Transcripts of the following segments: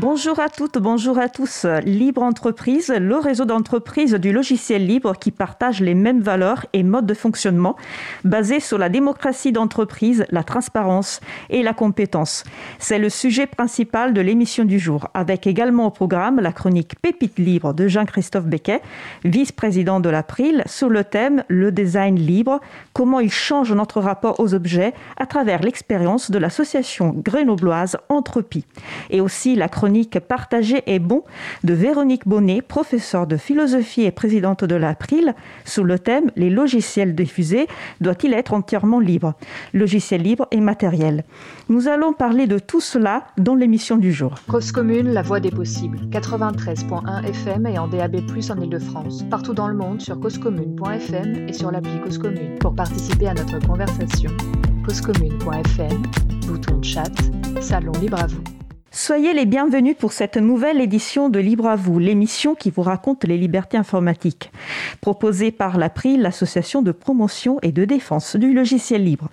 Bonjour à toutes, bonjour à tous. Libre Entreprise, le réseau d'entreprises du logiciel libre qui partage les mêmes valeurs et modes de fonctionnement basés sur la démocratie d'entreprise, la transparence et la compétence. C'est le sujet principal de l'émission du jour, avec également au programme la chronique Pépite libre de Jean-Christophe Becquet, vice-président de l'April, sur le thème Le design libre, comment il change notre rapport aux objets à travers l'expérience de l'association grenobloise Entropie. Et aussi la chronique Partagé et bon de Véronique Bonnet, professeure de philosophie et présidente de l'April, sous le thème Les logiciels diffusés doit-il être entièrement libre? Logiciel libre et matériel. Nous allons parler de tout cela dans l'émission du jour. Cause commune, la voix des possibles. 93.1 FM et en DAB+, en Ile-de-France. Partout dans le monde sur causecommune.fm et sur l'appli Cause Commune. Pour participer à notre conversation, causecommune.fm, bouton chat, salon libre à vous. Soyez les bienvenus pour cette nouvelle édition de Libre à vous, l'émission qui vous raconte les libertés informatiques, proposée par l'April, l'association de promotion et de défense du logiciel libre.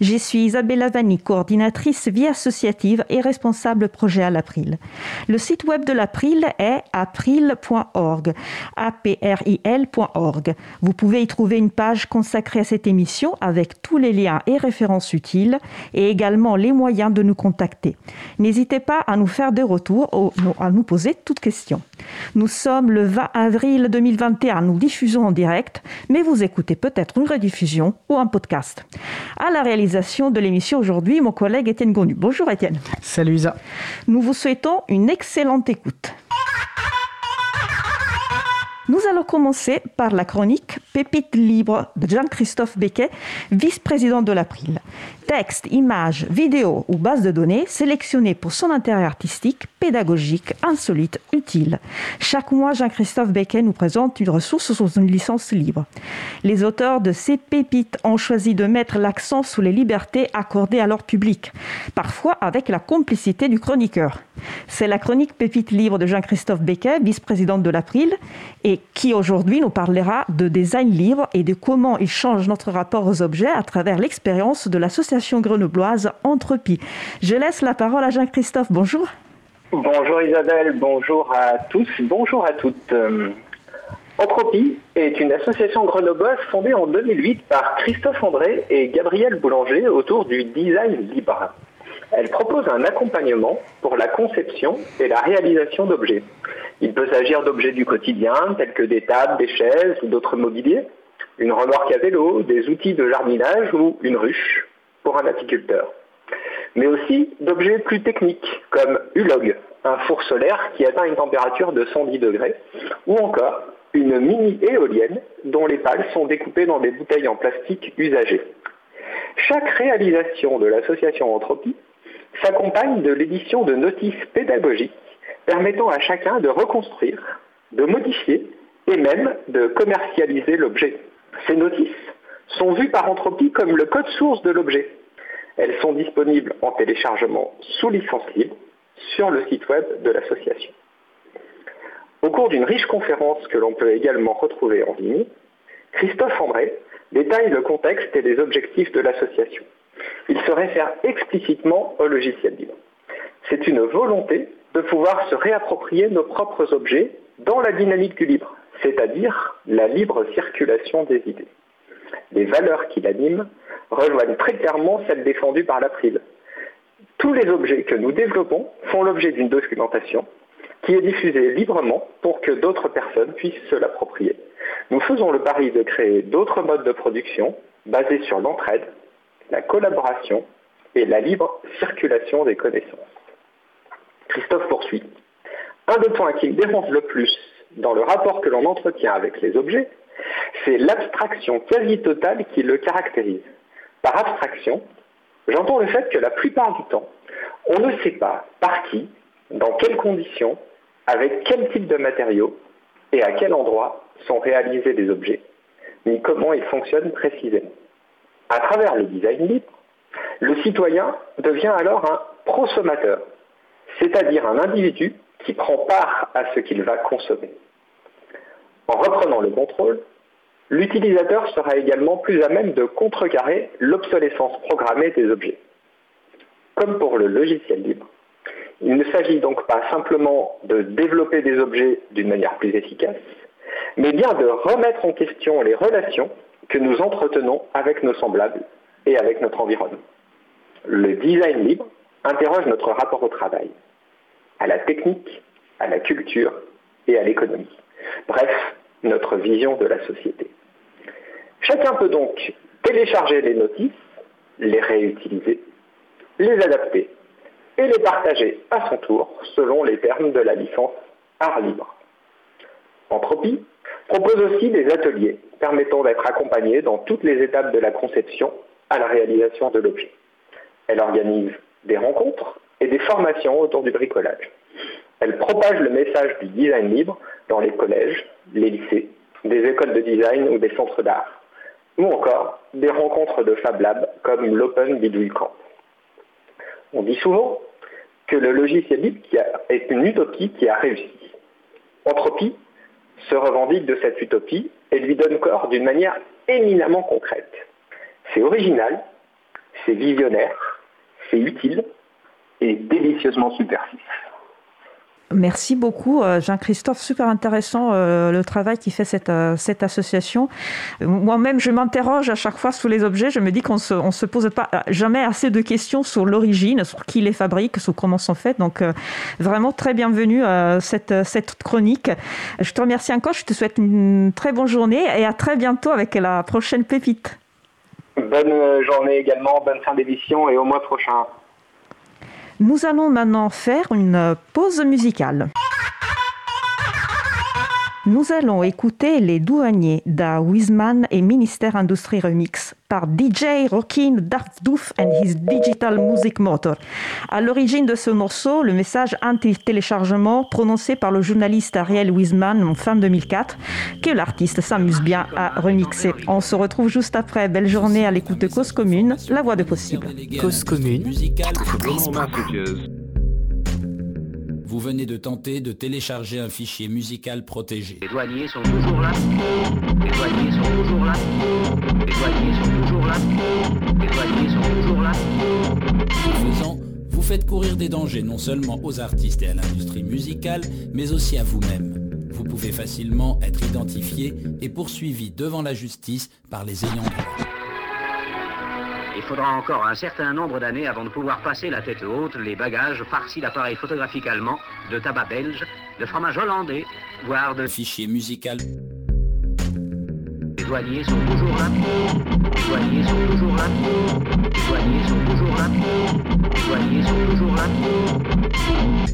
Je suis Isabella Vanni, coordinatrice vie associative et responsable projet à l'April. Le site web de l'April est april.org, april.org. Vous pouvez y trouver une page consacrée à cette émission avec tous les liens et références utiles et également les moyens de nous contacter. N'hésitez pas à nous faire des retours, ou à nous poser toutes questions. Nous sommes le 20 avril 2021, nous diffusons en direct, mais vous écoutez peut-être une rediffusion ou un podcast. À la réalisation de l'émission aujourd'hui, mon collègue Étienne Gonu. Bonjour Étienne. Salut Isa. Nous vous souhaitons une excellente écoute. Nous allons commencer par la chronique Pépite libre de Jean-Christophe Becquet, vice-président de l'April. Texte, images, vidéos ou bases de données sélectionnées pour son intérêt artistique, pédagogique, insolite, utile. Chaque mois, Jean-Christophe Becquet nous présente une ressource sous une licence libre. Les auteurs de ces pépites ont choisi de mettre l'accent sur les libertés accordées à leur public, parfois avec la complicité du chroniqueur. C'est la chronique Pépite libre de Jean-Christophe Becquet, vice-président de l'April, et qui aujourd'hui nous parlera de design libre et de comment il change notre rapport aux objets à travers l'expérience de l'association grenobloise. Je laisse la parole à Jean-Christophe. Bonjour. Bonjour Isabelle, bonjour à tous, bonjour à toutes. Euh, Entropie est une association grenobloise fondée en 2008 par Christophe André et Gabriel Boulanger autour du design libre. Elle propose un accompagnement pour la conception et la réalisation d'objets. Il peut s'agir d'objets du quotidien, tels que des tables, des chaises ou d'autres mobiliers, une remorque à vélo, des outils de jardinage ou une ruche pour un apiculteur. Mais aussi d'objets plus techniques, comme Ulog, un four solaire qui atteint une température de 110 degrés, ou encore une mini éolienne dont les pales sont découpées dans des bouteilles en plastique usagées. Chaque réalisation de l'association Entropie s'accompagne de l'édition de notices pédagogiques permettant à chacun de reconstruire, de modifier et même de commercialiser l'objet. Ces notices sont vues par Entropie comme le code source de l'objet. Elles sont disponibles en téléchargement sous licence libre sur le site web de l'association. Au cours d'une riche conférence que l'on peut également retrouver en ligne, Christophe André détaille le contexte et les objectifs de l'association. Il se réfère explicitement au logiciel libre. C'est une volonté de pouvoir se réapproprier nos propres objets dans la dynamique du libre, c'est-à-dire la libre circulation des idées. Les valeurs qui l'animent rejoignent très clairement celles défendues par l'April. Tous les objets que nous développons font l'objet d'une documentation qui est diffusée librement pour que d'autres personnes puissent se l'approprier. Nous faisons le pari de créer d'autres modes de production basés sur l'entraide, la collaboration et la libre circulation des connaissances. Christophe poursuit. Un des points qui me dérange le plus dans le rapport que l'on entretient avec les objets, c'est l'abstraction quasi totale qui le caractérise. Par abstraction, j'entends le fait que la plupart du temps, on ne sait pas par qui, dans quelles conditions, avec quel type de matériaux et à quel endroit sont réalisés les objets, ni comment ils fonctionnent précisément. À travers le design libre, le citoyen devient alors un prosommateur, c'est-à-dire un individu qui prend part à ce qu'il va consommer. En reprenant le contrôle, l'utilisateur sera également plus à même de contrecarrer l'obsolescence programmée des objets. Comme pour le logiciel libre, il ne s'agit donc pas simplement de développer des objets d'une manière plus efficace, mais bien de remettre en question les relations que nous entretenons avec nos semblables et avec notre environnement. Le design libre interroge notre rapport au travail, à la technique, à la culture et à l'économie. Bref, notre vision de la société. Chacun peut donc télécharger les notices, les réutiliser, les adapter et les partager à son tour selon les termes de la licence art libre. Entropie propose aussi des ateliers permettant d'être accompagné dans toutes les étapes de la conception à la réalisation de l'objet. Elle organise des rencontres et des formations autour du bricolage. Elle propage le message du design libre dans les collèges, les lycées, des écoles de design ou des centres d'art, ou encore des rencontres de Fab Lab comme l'Open Bidouille Camp. On dit souvent que le logiciel libre est une utopie qui a réussi. Entropie se revendique de cette utopie et lui donne corps d'une manière éminemment concrète. C'est original, c'est visionnaire, c'est utile et délicieusement subversif. Merci beaucoup, euh, Jean-Christophe. Super intéressant euh, le travail qui fait cette, euh, cette association. Moi-même, je m'interroge à chaque fois sur les objets. Je me dis qu'on se, se pose pas jamais assez de questions sur l'origine, sur qui les fabrique, sur comment sont faits. Donc, vraiment très bienvenue à cette, cette chronique. Je te remercie encore. Je te souhaite une très bonne journée et à très bientôt avec la prochaine pépite. Bonne journée également, bonne fin d'édition et au mois prochain. Nous allons maintenant faire une pause musicale. Nous allons écouter Les Douaniers d'A Wiseman et Ministère Industrie Remix par DJ Rockin Doof and his Digital Music Motor. À l'origine de ce morceau, le message anti-téléchargement prononcé par le journaliste Ariel Wiseman en fin 2004, que l'artiste s'amuse bien à remixer. On se retrouve juste après. Belle journée à l'écoute de Cause Commune, la voix de possible. Cause Commune. Vous venez de tenter de télécharger un fichier musical protégé. Les douaniers sont toujours là. Les douaniers sont toujours là. Les douaniers sont toujours là. Les douaniers sont toujours là. Ce faisant, vous faites courir des dangers non seulement aux artistes et à l'industrie musicale, mais aussi à vous-même. Vous pouvez facilement être identifié et poursuivi devant la justice par les ayants droit. Il faudra encore un certain nombre d'années avant de pouvoir passer la tête haute les bagages farcis d'appareils photographiques allemands, de tabac belge, de fromage hollandais, voire de fichiers musical. Les douaniers sont toujours là. Les douaniers sont toujours là. Les douaniers sont toujours là. Les douaniers sont toujours là.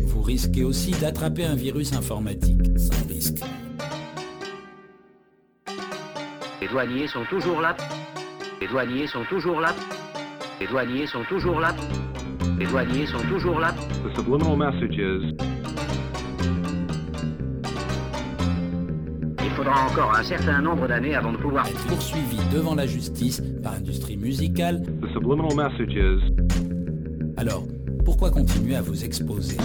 Vous risquez aussi d'attraper un virus informatique, sans risque. Les douaniers sont toujours là. Les douaniers sont toujours là. Les douaniers sont toujours là. Les douaniers sont toujours là. The subliminal messages. Il faudra encore un certain nombre d'années avant de pouvoir être poursuivi devant la justice par l'industrie musicale. The subliminal messages. Alors, pourquoi continuer à vous exposer?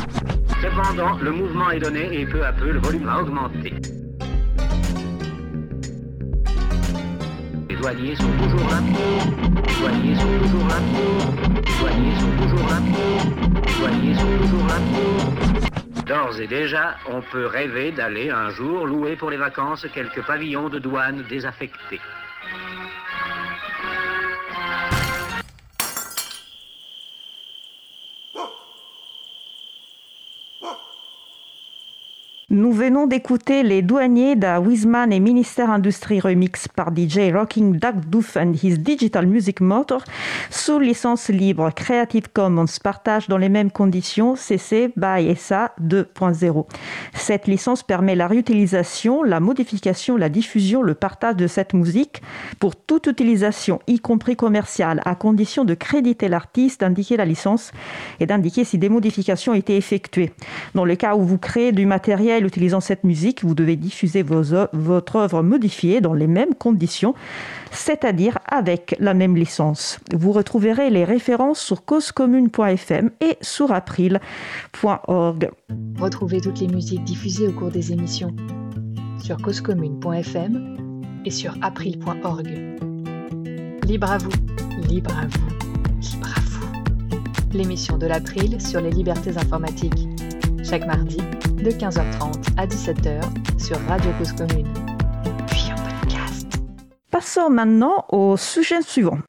Cependant, le mouvement est donné et peu à peu le volume va augmenter. Douaniers sont toujours là. Douaniers sont toujours là. Douaniers sont toujours là. Douaniers sont toujours là. D'ores et déjà, on peut rêver d'aller un jour louer pour les vacances quelques pavillons de douane désaffectés. Nous venons d'écouter Les douaniers d'A Wiseman et Ministère Industrie Remix par DJ Rocking Duck Doof and His Digital Music Motor sous licence libre Creative Commons partage dans les mêmes conditions CC by SA 2.0. Cette licence permet la réutilisation, la modification, la diffusion, le partage de cette musique pour toute utilisation, y compris commerciale, à condition de créditer l'artiste, d'indiquer la licence et d'indiquer si des modifications ont été effectuées. Dans le cas où vous créez du matériel utilisant cette musique, vous devez diffuser votre œuvre modifiée dans les mêmes conditions, c'est-à-dire avec la même licence. Vous retrouverez les références sur causecommune.fm et sur april.org. Retrouvez toutes les musiques diffusées au cours des émissions sur causecommune.fm et sur april.org. Libre à vous, libre à vous, libre à vous. L'émission de l'April sur les libertés informatiques. Chaque mardi, de 15h30 à 17h sur Radio Cause Commune. Puis en podcast. Passons maintenant au sujet suivant.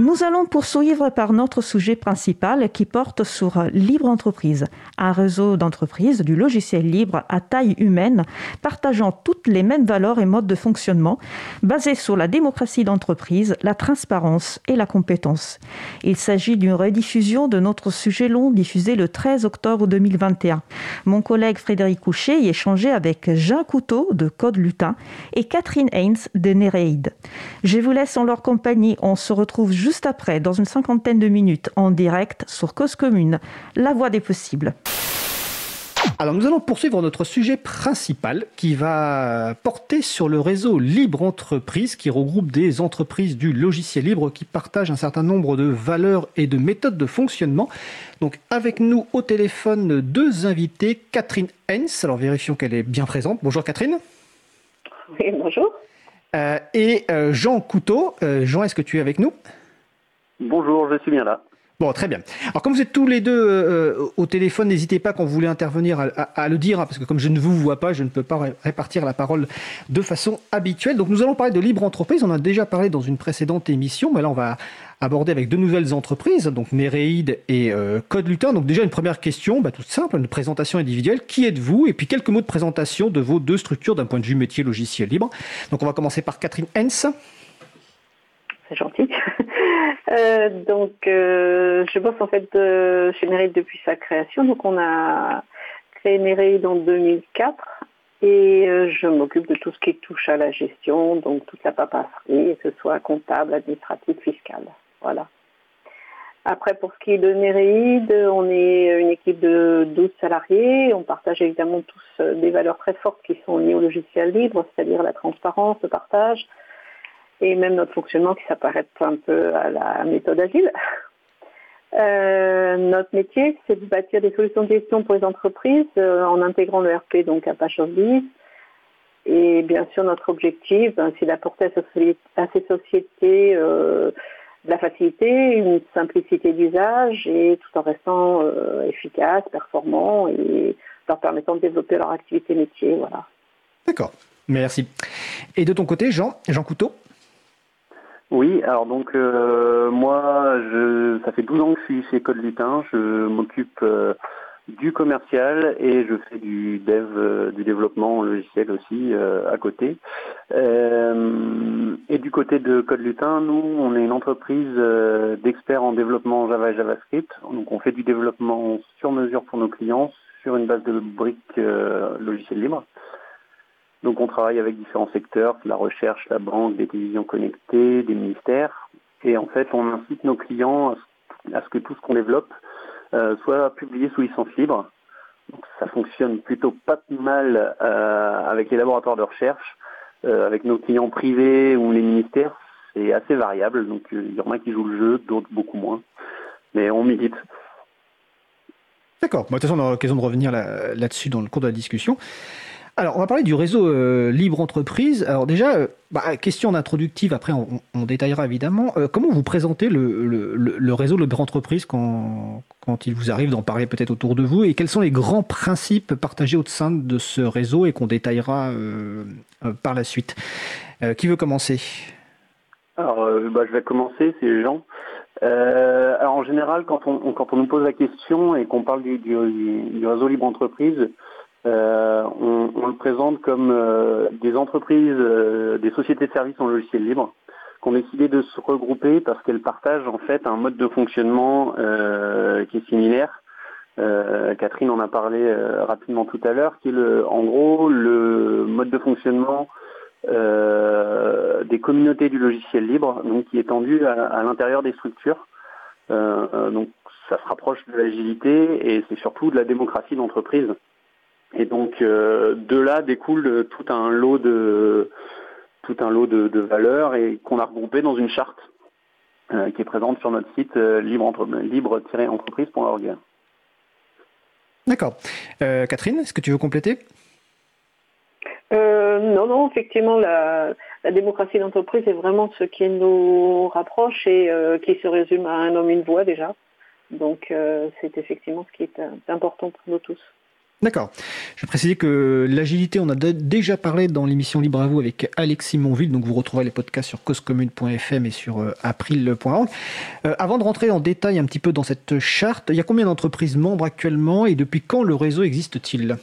Nous allons poursuivre par notre sujet principal qui porte sur Libre Entreprise, un réseau d'entreprises du logiciel libre à taille humaine, partageant toutes les mêmes valeurs et modes de fonctionnement, basés sur la démocratie d'entreprise, la transparence et la compétence. Il s'agit d'une rediffusion de notre sujet long diffusé le 13 octobre 2021. Mon collègue Frédéric Couchet y échangeait avec Jean Couteau de Code Lutin et Catherine Haynes de Nereid. Je vous laisse en leur compagnie. On se retrouve après, dans une cinquantaine de minutes, en direct sur Cause Commune, la voie des possibles. Alors nous allons poursuivre notre sujet principal qui va porter sur le réseau Libre Entreprise qui regroupe des entreprises du logiciel libre qui partagent un certain nombre de valeurs et de méthodes de fonctionnement. Donc avec nous au téléphone deux invités, Catherine Hens, alors vérifions qu'elle est bien présente. Bonjour Catherine. Oui, bonjour. Euh, et euh, Jean Couteau. Euh, Jean, est-ce que tu es avec nous? Bonjour, je suis bien là. Bon, très bien. Alors, comme vous êtes tous les deux euh, au téléphone, n'hésitez pas quand vous voulez intervenir à, le dire, hein, parce que comme je ne vous vois pas, je ne peux pas répartir la parole de façon habituelle. Donc, nous allons parler de libre entreprise. On a déjà parlé dans une précédente émission, mais là, on va aborder avec deux nouvelles entreprises, donc Méréide et euh, Code Lutin. Donc, déjà, une première question, bah, toute simple, une présentation individuelle. Qui êtes-vous? Et puis, quelques mots de présentation de vos deux structures d'un point de vue métier logiciel libre. Donc, on va commencer par Catherine Hens. C'est gentil. Euh, donc, euh, je bosse en fait euh, chez Nereid depuis sa création. Donc, on a créé Nereid en 2004 et je m'occupe de tout ce qui touche à la gestion, donc toute la papasserie, que ce soit comptable, administratif, fiscal. Voilà. Après, pour ce qui est de Nereid, on est une équipe de 12 salariés. On partage évidemment tous des valeurs très fortes qui sont liées au logiciel libre, c'est-à-dire la transparence, le partage, et même notre fonctionnement qui s'apparête un peu à la méthode agile. Euh, notre métier, c'est de bâtir des solutions de gestion pour les entreprises euh, en intégrant le RP donc Apache Office. Et bien sûr, notre objectif, ben, c'est d'apporter à, ces sociétés euh, de la facilité, une simplicité d'usage et tout en restant efficace, performant et leur permettant de développer leur activité métier. Voilà. D'accord, merci. Et de ton côté, Jean, Jean Couteau? Oui, alors donc euh, moi, je, ça fait 12 ans que je suis chez Code Lutin. Je m'occupe euh, du commercial et je fais du dev, euh, du développement logiciel aussi à côté. et du côté de Code Lutin, nous, on est une entreprise d'experts en développement Java et JavaScript. Donc on fait du développement sur mesure pour nos clients sur une base de briques logiciels libres. Donc on travaille avec différents secteurs, la recherche, la banque, des télévisions connectées, des ministères. Et en fait, on incite nos clients à ce que tout ce qu'on développe euh, soit publié sous licence libre. Donc ça fonctionne plutôt pas mal euh, avec les laboratoires de recherche. Euh, avec nos clients privés ou les ministères, c'est assez variable. Donc il y en a qui jouent le jeu, d'autres beaucoup moins. Mais on milite. D'accord. de toute façon, on aura l'occasion de revenir là-dessus dans le cours de la discussion. Alors, on va parler du réseau euh, Libre Entreprise. Alors déjà, euh, bah, question introductive, après on, détaillera évidemment. Euh, comment vous présentez le, réseau Libre Entreprise quand, il vous arrive d'en parler peut-être autour de vous? Et quels sont les grands principes partagés au sein de ce réseau et qu'on détaillera par la suite? Qui veut commencer? Alors, bah, je vais commencer, c'est Jean. alors en général, quand on, nous pose la question et qu'on parle du, du réseau Libre Entreprise, euh, on, le présente comme euh, des entreprises, euh, des sociétés de services en logiciel libre, qui ont décidé de se regrouper parce qu'elles partagent en fait un mode de fonctionnement qui est similaire. Catherine en a parlé rapidement tout à l'heure, qui est le, en gros le mode de fonctionnement des communautés du logiciel libre, donc qui est tendu à, l'intérieur des structures. donc ça se rapproche de l'agilité et c'est surtout de la démocratie d'entreprise. Et donc de là découle tout un lot de tout un lot de, de valeurs et qu'on a regroupé dans une charte qui est présente sur notre site libre-entreprise.org. D'accord. Catherine, est-ce que tu veux compléter? Euh, non, non, effectivement, la, la démocratie d'entreprise est vraiment ce qui nous rapproche et euh, qui se résume à un homme, une voix déjà. Donc, euh, c'est effectivement ce qui est important pour nous tous. D'accord. Je vais préciser que l'agilité, on a déjà parlé dans l'émission Libre à vous avec Alexis Monville, donc vous retrouverez les podcasts sur causecommune.fm et sur april.org. avant de rentrer en détail un petit peu dans cette charte, il y a combien d'entreprises membres actuellement et depuis quand le réseau existe-t-il?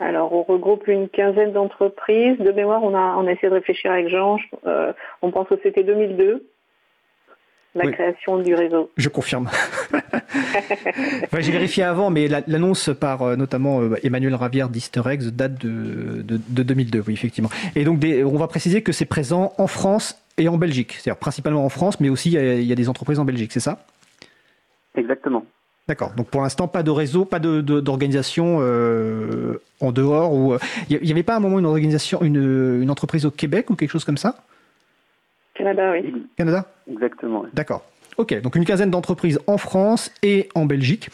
Alors, on regroupe une quinzaine d'entreprises. De mémoire, on a, on a essayé de réfléchir avec Jean. Euh, on pense que c'était 2002, la Oui. création du réseau. Je confirme. Enfin, J'ai vérifié avant, mais la- l'annonce par euh, notamment euh, Emmanuel Ravière d'Easter Eggs date de, de, de 2002, oui, effectivement. Et donc, des- on va préciser que c'est présent en France et en Belgique. C'est-à-dire principalement en France, mais aussi il y a- il y, a des entreprises en Belgique, c'est ça? Exactement. D'accord. Donc pour l'instant, pas de réseau, pas de- de- d'organisation euh, en dehors. Ou il n'y avait pas à un moment une organisation, une, une entreprise au Québec ou quelque chose comme ça? Canada, oui. Canada Exactement. D'accord. Ok, donc une quinzaine d'entreprises en France et en Belgique.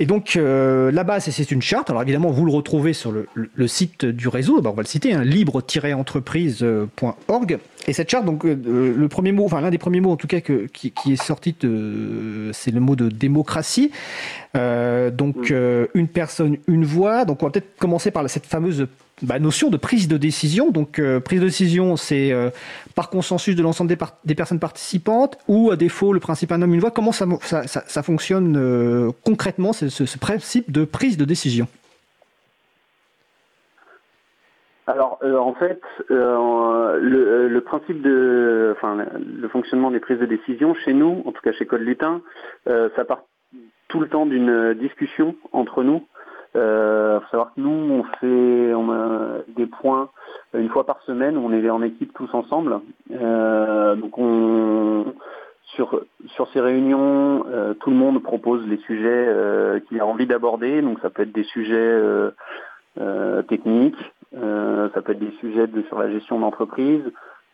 Et donc euh, la base, c'est une charte. Alors évidemment, vous le retrouvez sur le, le- le site du réseau. Ben, on va le citer, hein, libre-entreprise.org. Et cette charte, donc euh, le premier mot, enfin l'un des premiers mots en tout cas que- qui, qui est sorti, de- c'est le mot de démocratie. Euh, donc euh, une personne, une voix. Donc on va peut-être commencer par cette fameuse bah, notion de prise de décision. Donc euh, prise de décision, c'est euh, par consensus de l'ensemble des, personnes participantes ou à défaut le principe un homme une voix. Comment ça, mo- ça, ça- ça fonctionne euh, concrètement ce principe de prise de décision? Alors, euh, en fait, euh, le, le principe de, enfin, le, fonctionnement des prises de décision chez nous, en tout cas chez Code Lutin, euh, ça part tout le temps d'une discussion entre nous. Euh, faut savoir que nous, on fait on a des points une fois par semaine, on est en équipe tous ensemble. Euh, donc, on, sur, sur ces réunions, euh, tout le monde propose les sujets euh, qu'il a envie d'aborder. Donc, ça peut être des sujets euh, euh, techniques, euh, ça peut être des sujets de, sur la gestion d'entreprise,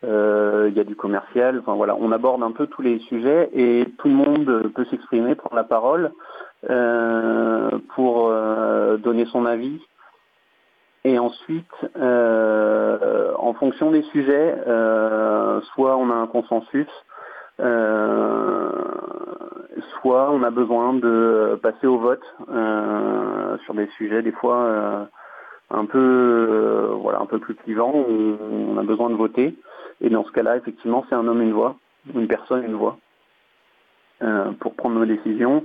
euh, il y a du commercial, enfin voilà, on aborde un peu tous les sujets et tout le monde peut s'exprimer, prendre la parole euh, pour euh, donner son avis. Et ensuite, euh, en fonction des sujets, euh, soit on a un consensus, euh, soit on a besoin de passer au vote euh, sur des sujets des fois euh, un peu euh, voilà un peu plus clivants où on a besoin de voter. Et dans ce cas-là, effectivement, c'est un homme une voix, une personne une voix euh, pour prendre nos décisions.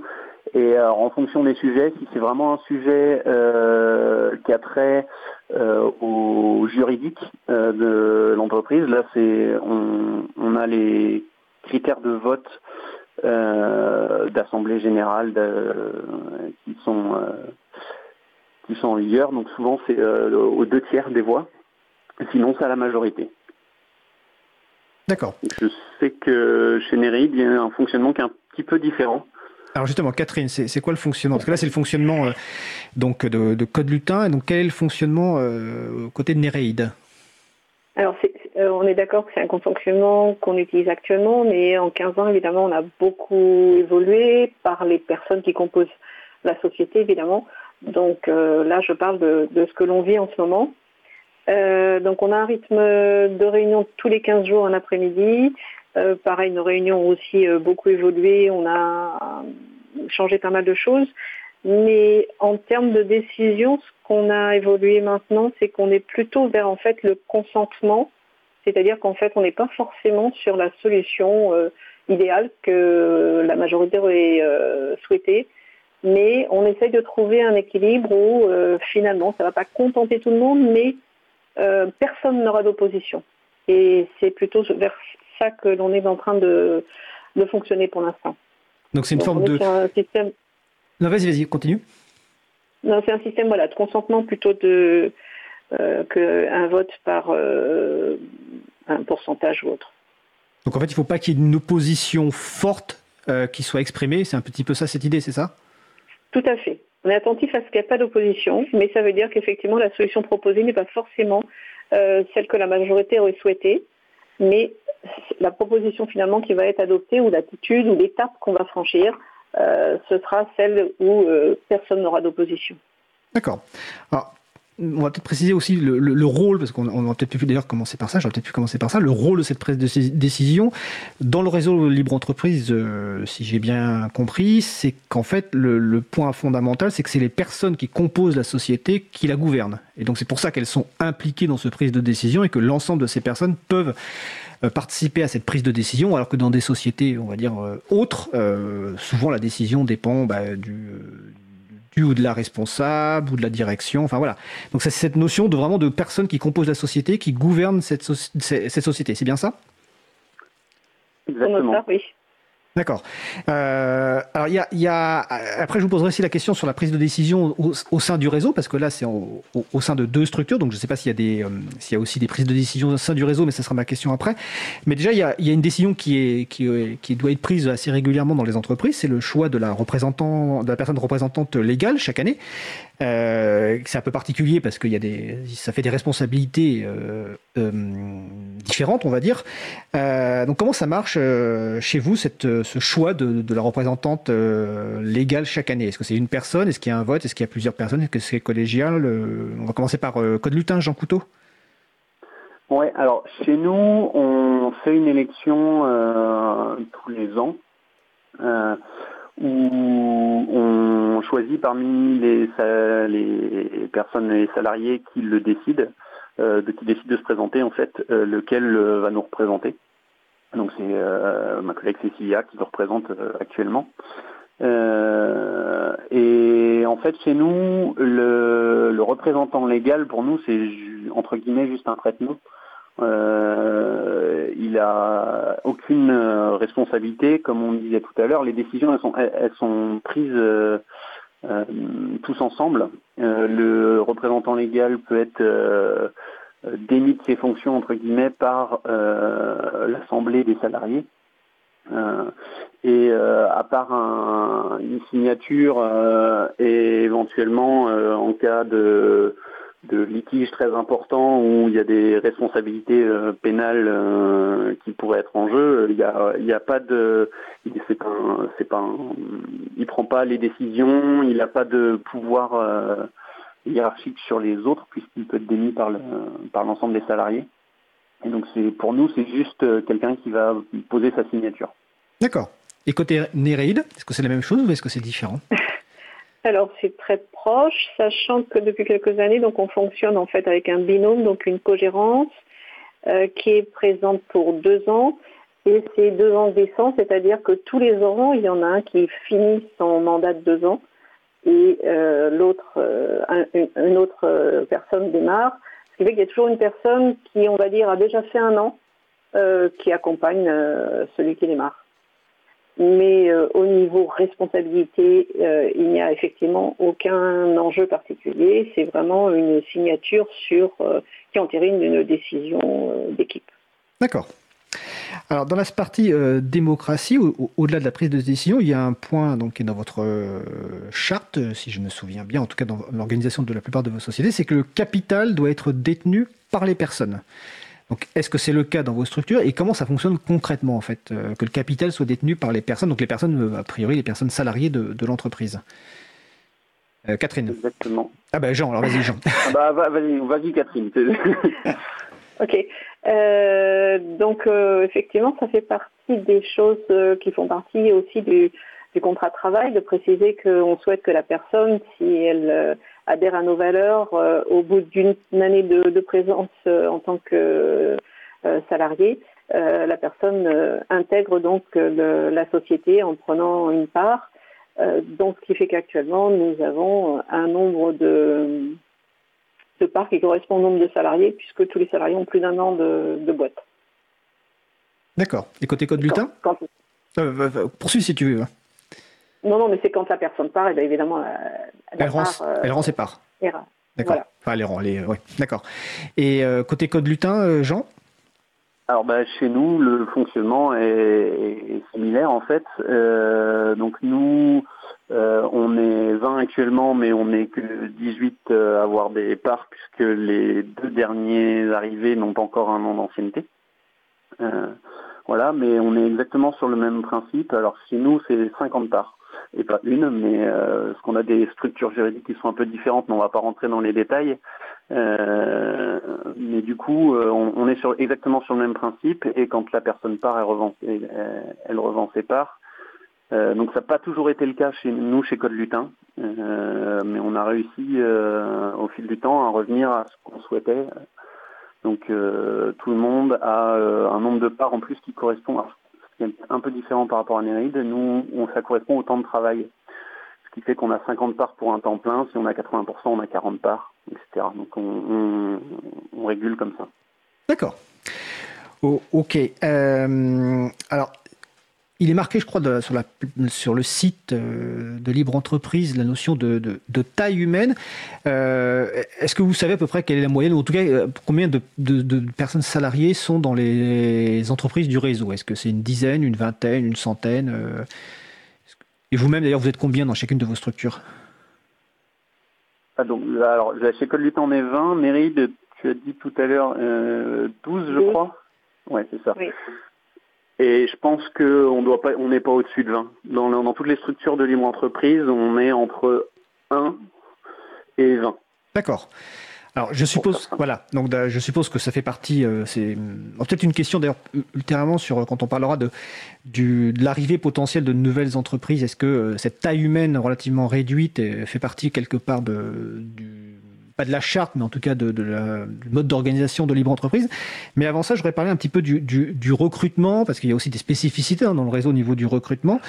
Et alors, en fonction des sujets, si c'est vraiment un sujet euh, qui a trait euh, au juridique euh, de l'entreprise, là, c'est on, on a les critères de vote euh, d'assemblée générale qui sont euh, qui sont en vigueur. Donc souvent, c'est euh, aux deux tiers des voix. Sinon, c'est à la majorité. D'accord. Je sais que chez Nereid, il y a un fonctionnement qui est un petit peu différent. Alors justement, Catherine, c'est c'est quoi le fonctionnement? Parce que là, c'est le fonctionnement euh, donc de, de Code Lutin. Et donc, quel est le fonctionnement euh, côté de Nereid Alors, c'est- euh, on est d'accord que c'est un fonctionnement qu'on utilise actuellement, mais en 15 ans, évidemment, on a beaucoup évolué par les personnes qui composent la société, évidemment. Donc euh, là, je parle de, de ce que l'on vit en ce moment. Euh, donc, on a un rythme de réunion tous les 15 jours en après-midi. Euh, pareil, nos réunions ont aussi euh, beaucoup évolué. On a changé pas mal de choses. Mais en termes de décision, ce qu'on a évolué maintenant, c'est qu'on est plutôt vers en fait le consentement, c'est-à-dire qu'en fait, on n'est pas forcément sur la solution euh, idéale que la majorité aurait euh, souhaitée, mais on essaye de trouver un équilibre où euh, finalement, ça ne va pas contenter tout le monde, mais euh, personne n'aura d'opposition. Et c'est plutôt vers ça que l'on est en train de, de fonctionner pour l'instant. Donc, c'est une Donc, forme de. un système Non, vas-y, vas-y, continue. non, c'est un système voilà, de consentement plutôt de euh, qu'un vote par un pourcentage ou autre. Donc, en fait, il ne faut pas qu'il y ait une opposition forte qui soit exprimée. C'est un petit peu ça cette idée, c'est ça? Tout à fait. On est attentif à ce qu'il n'y ait pas d'opposition, mais ça veut dire qu'effectivement la solution proposée n'est pas forcément celle que la majorité aurait souhaitée, mais la proposition finalement qui va être adoptée ou l'attitude ou l'étape qu'on va franchir, ce sera celle où personne n'aura d'opposition. D'accord. On va peut-être préciser aussi le, rôle, parce qu'on va peut-être pu d'ailleurs commencer par ça, j'aurais peut-être pu commencer par ça, le rôle de cette prise de décision dans le réseau libre entreprise, euh, si j'ai bien compris, c'est qu'en fait le, point fondamental, c'est que c'est les personnes qui composent la société qui la gouvernent. Et donc c'est pour ça qu'elles sont impliquées dans ce prise de décision et que l'ensemble de ces personnes peuvent euh, participer à cette prise de décision, alors que dans des sociétés, on va dire, euh, autres, souvent la décision dépend bah, du ou de la responsable ou de la direction. Enfin voilà. Donc c'est cette notion de vraiment de personnes qui composent la société, qui gouvernent cette, cette société. C'est bien ça? Exactement. oui. D'accord. Euh, alors, il y a, a, après, je vous poserai aussi la question sur la prise de décision au, sein du réseau, parce que là, c'est au, sein de deux structures, donc je ne sais pas s'il y, a euh, y a aussi des prises de décision au sein du réseau, mais ce sera ma question après. Mais déjà, il y a, une décision qui, doit être prise assez régulièrement dans les entreprises, c'est le choix de la, représentant, de la personne représentante légale chaque année. Euh, c'est un peu particulier parce y a ça fait des responsabilités euh, euh, différentes, on va dire. donc comment ça marche chez vous cette, ce choix de, de la représentante légale chaque année? Est-ce que c'est une personne? Est-ce qu'il y a un vote? Est-ce qu'il y a plusieurs personnes? Est-ce que c'est collégial? On va commencer par Code Lutin, Jean Couteau. Ouais, alors chez nous, on fait une élection tous les ans où on choisit parmi les, les personnes, les salariés qui le décident, euh, de, qui décident de se présenter en fait, euh, lequel euh, va nous représenter. Donc c'est euh, ma collègue Cécilia qui le représente actuellement. et en fait chez nous, le, représentant légal pour nous c'est entre guillemets juste un traitement. Euh, il a aucune euh, responsabilité, comme on disait tout à l'heure. Les décisions, elles sont, elles sont prises euh, euh tous ensemble. Euh, le représentant légal peut être euh, démis de ses fonctions entre guillemets par l'assemblée des salariés. et à part un, une signature et éventuellement en cas de litiges très importants où il y a des responsabilités euh, pénales euh, qui pourraient être en jeu. Il n'y a, a pas de, c'est un, c'est pas, il prend pas les décisions, il n'a pas de pouvoir euh, hiérarchique sur les autres puisqu'il peut être démis par le, par l'ensemble des salariés. Et donc c'est, pour nous, c'est juste quelqu'un qui va poser sa signature. D'accord. Et côté Néréide, est-ce que c'est la même chose ou est-ce que c'est différent? Alors c'est très proche, sachant que depuis quelques années, donc on fonctionne en fait avec un binôme, donc une cogérance euh, qui est présente pour deux ans. Et c'est deux ans décents, c'est-à-dire que tous les ans, il y en a un qui finit son mandat de deux ans et euh, l'autre, euh, une autre personne démarre. Ce qui fait qu'il y a toujours une personne qui, on va dire, a déjà fait un an, qui accompagne celui qui démarre mais euh, au niveau responsabilité, euh, il n'y a effectivement aucun enjeu particulier. C'est vraiment une signature sur euh, qui entérine une décision d'équipe. D'accord. Alors dans la partie démocratie, au-delà de la prise de décision, il y a un point donc qui est dans votre charte, si je me souviens bien, en tout cas dans l'organisation de la plupart de vos sociétés, c'est que le capital doit être détenu par les personnes. Donc, est-ce que c'est le cas dans vos structures et comment ça fonctionne concrètement en fait euh, que le capital soit détenu par les personnes, donc les personnes euh, a priori les personnes salariées de, l'entreprise? Euh, Catherine. Exactement. Ah ben Jean, alors vas-y Jean. ah bah, vas-y, vas-y Catherine. ok. donc effectivement, ça fait partie des choses qui font partie aussi du, du contrat de travail, de préciser qu'on souhaite que la personne, si elle adhère à nos valeurs euh, au bout d'une année de, présence euh, en tant que euh, salarié. la personne intègre donc la société en prenant une part. donc, ce qui fait qu'actuellement, nous avons un nombre de, de parts qui correspond au nombre de salariés, puisque tous les salariés ont plus d'un an de, boîte. D'accord. Et côté code lutin Poursuis si tu veux. Hein. Non, non, mais c'est quand la personne part, et bien évidemment, elle, rend, elle rend ses parts. D'accord. Enfin, les rend, les, ouais, d'accord. Et euh, côté code lutin, euh, Jean? Alors bah, chez nous, le fonctionnement est, est similaire en fait. Euh, donc nous, euh, on est 20 actuellement, mais on n'est que 18 à avoir des parts puisque les deux derniers arrivés n'ont pas encore un an d'ancienneté. Euh, voilà, mais on est exactement sur le même principe. Alors chez nous, c'est 50 parts et pas une, mais euh, parce qu'on a des structures juridiques qui sont un peu différentes, mais on va pas rentrer dans les détails. Euh, mais du coup, euh, on, est sur, exactement sur le même principe, et quand la personne part, elle revend, elle revend ses parts. Euh, donc ça n'a pas toujours été le cas chez nous, chez Code Lutin, euh, mais on a réussi au fil du temps à revenir à ce qu'on souhaitait. Donc tout le monde a un nombre de parts en plus qui correspond à c'est un peu différent par rapport à Néride. Nous, ça correspond au temps de travail. Ce qui fait qu'on a 50 parts pour un temps plein. Si on a 80%, on a 40 parts, etc. Donc on, régule comme ça. D'accord. Ok. Euh, alors, il est marqué, je crois, de, sur, la, sur, le site euh, de Libre Entreprise, la notion de, de, de taille humaine. Euh, Est-ce que vous savez à peu près quelle est la moyenne, ou en tout cas, euh, combien de, personnes salariées sont dans les entreprises du réseau? Est-ce que c'est une dizaine, une vingtaine, une centaine Et vous-même, d'ailleurs, vous êtes combien dans chacune de vos structures? Ah, donc, alors, chez on est 20. Méride, tu as dit tout à l'heure 12, je oui. crois. Ouais, c'est ça. Oui. Et je pense qu'on doit pas, on n'est pas au-dessus de 20. Dans, dans, toutes les structures de libre entreprise, on est entre 1 et 20. D'accord. Alors je suppose, voilà, donc je suppose que ça fait partie, euh, c'est peut-être une question d'ailleurs ultérieurement sur quand on parlera de, du, de l'arrivée potentielle de nouvelles entreprises. Est-ce que euh, cette taille humaine relativement réduite fait partie quelque part de, du, pas de la charte, mais en tout cas de, du mode d'organisation de libre entreprise. Mais avant ça, je voudrais parler un petit peu du, du, du recrutement, parce qu'il y a aussi des spécificités hein, dans le réseau au niveau du recrutement.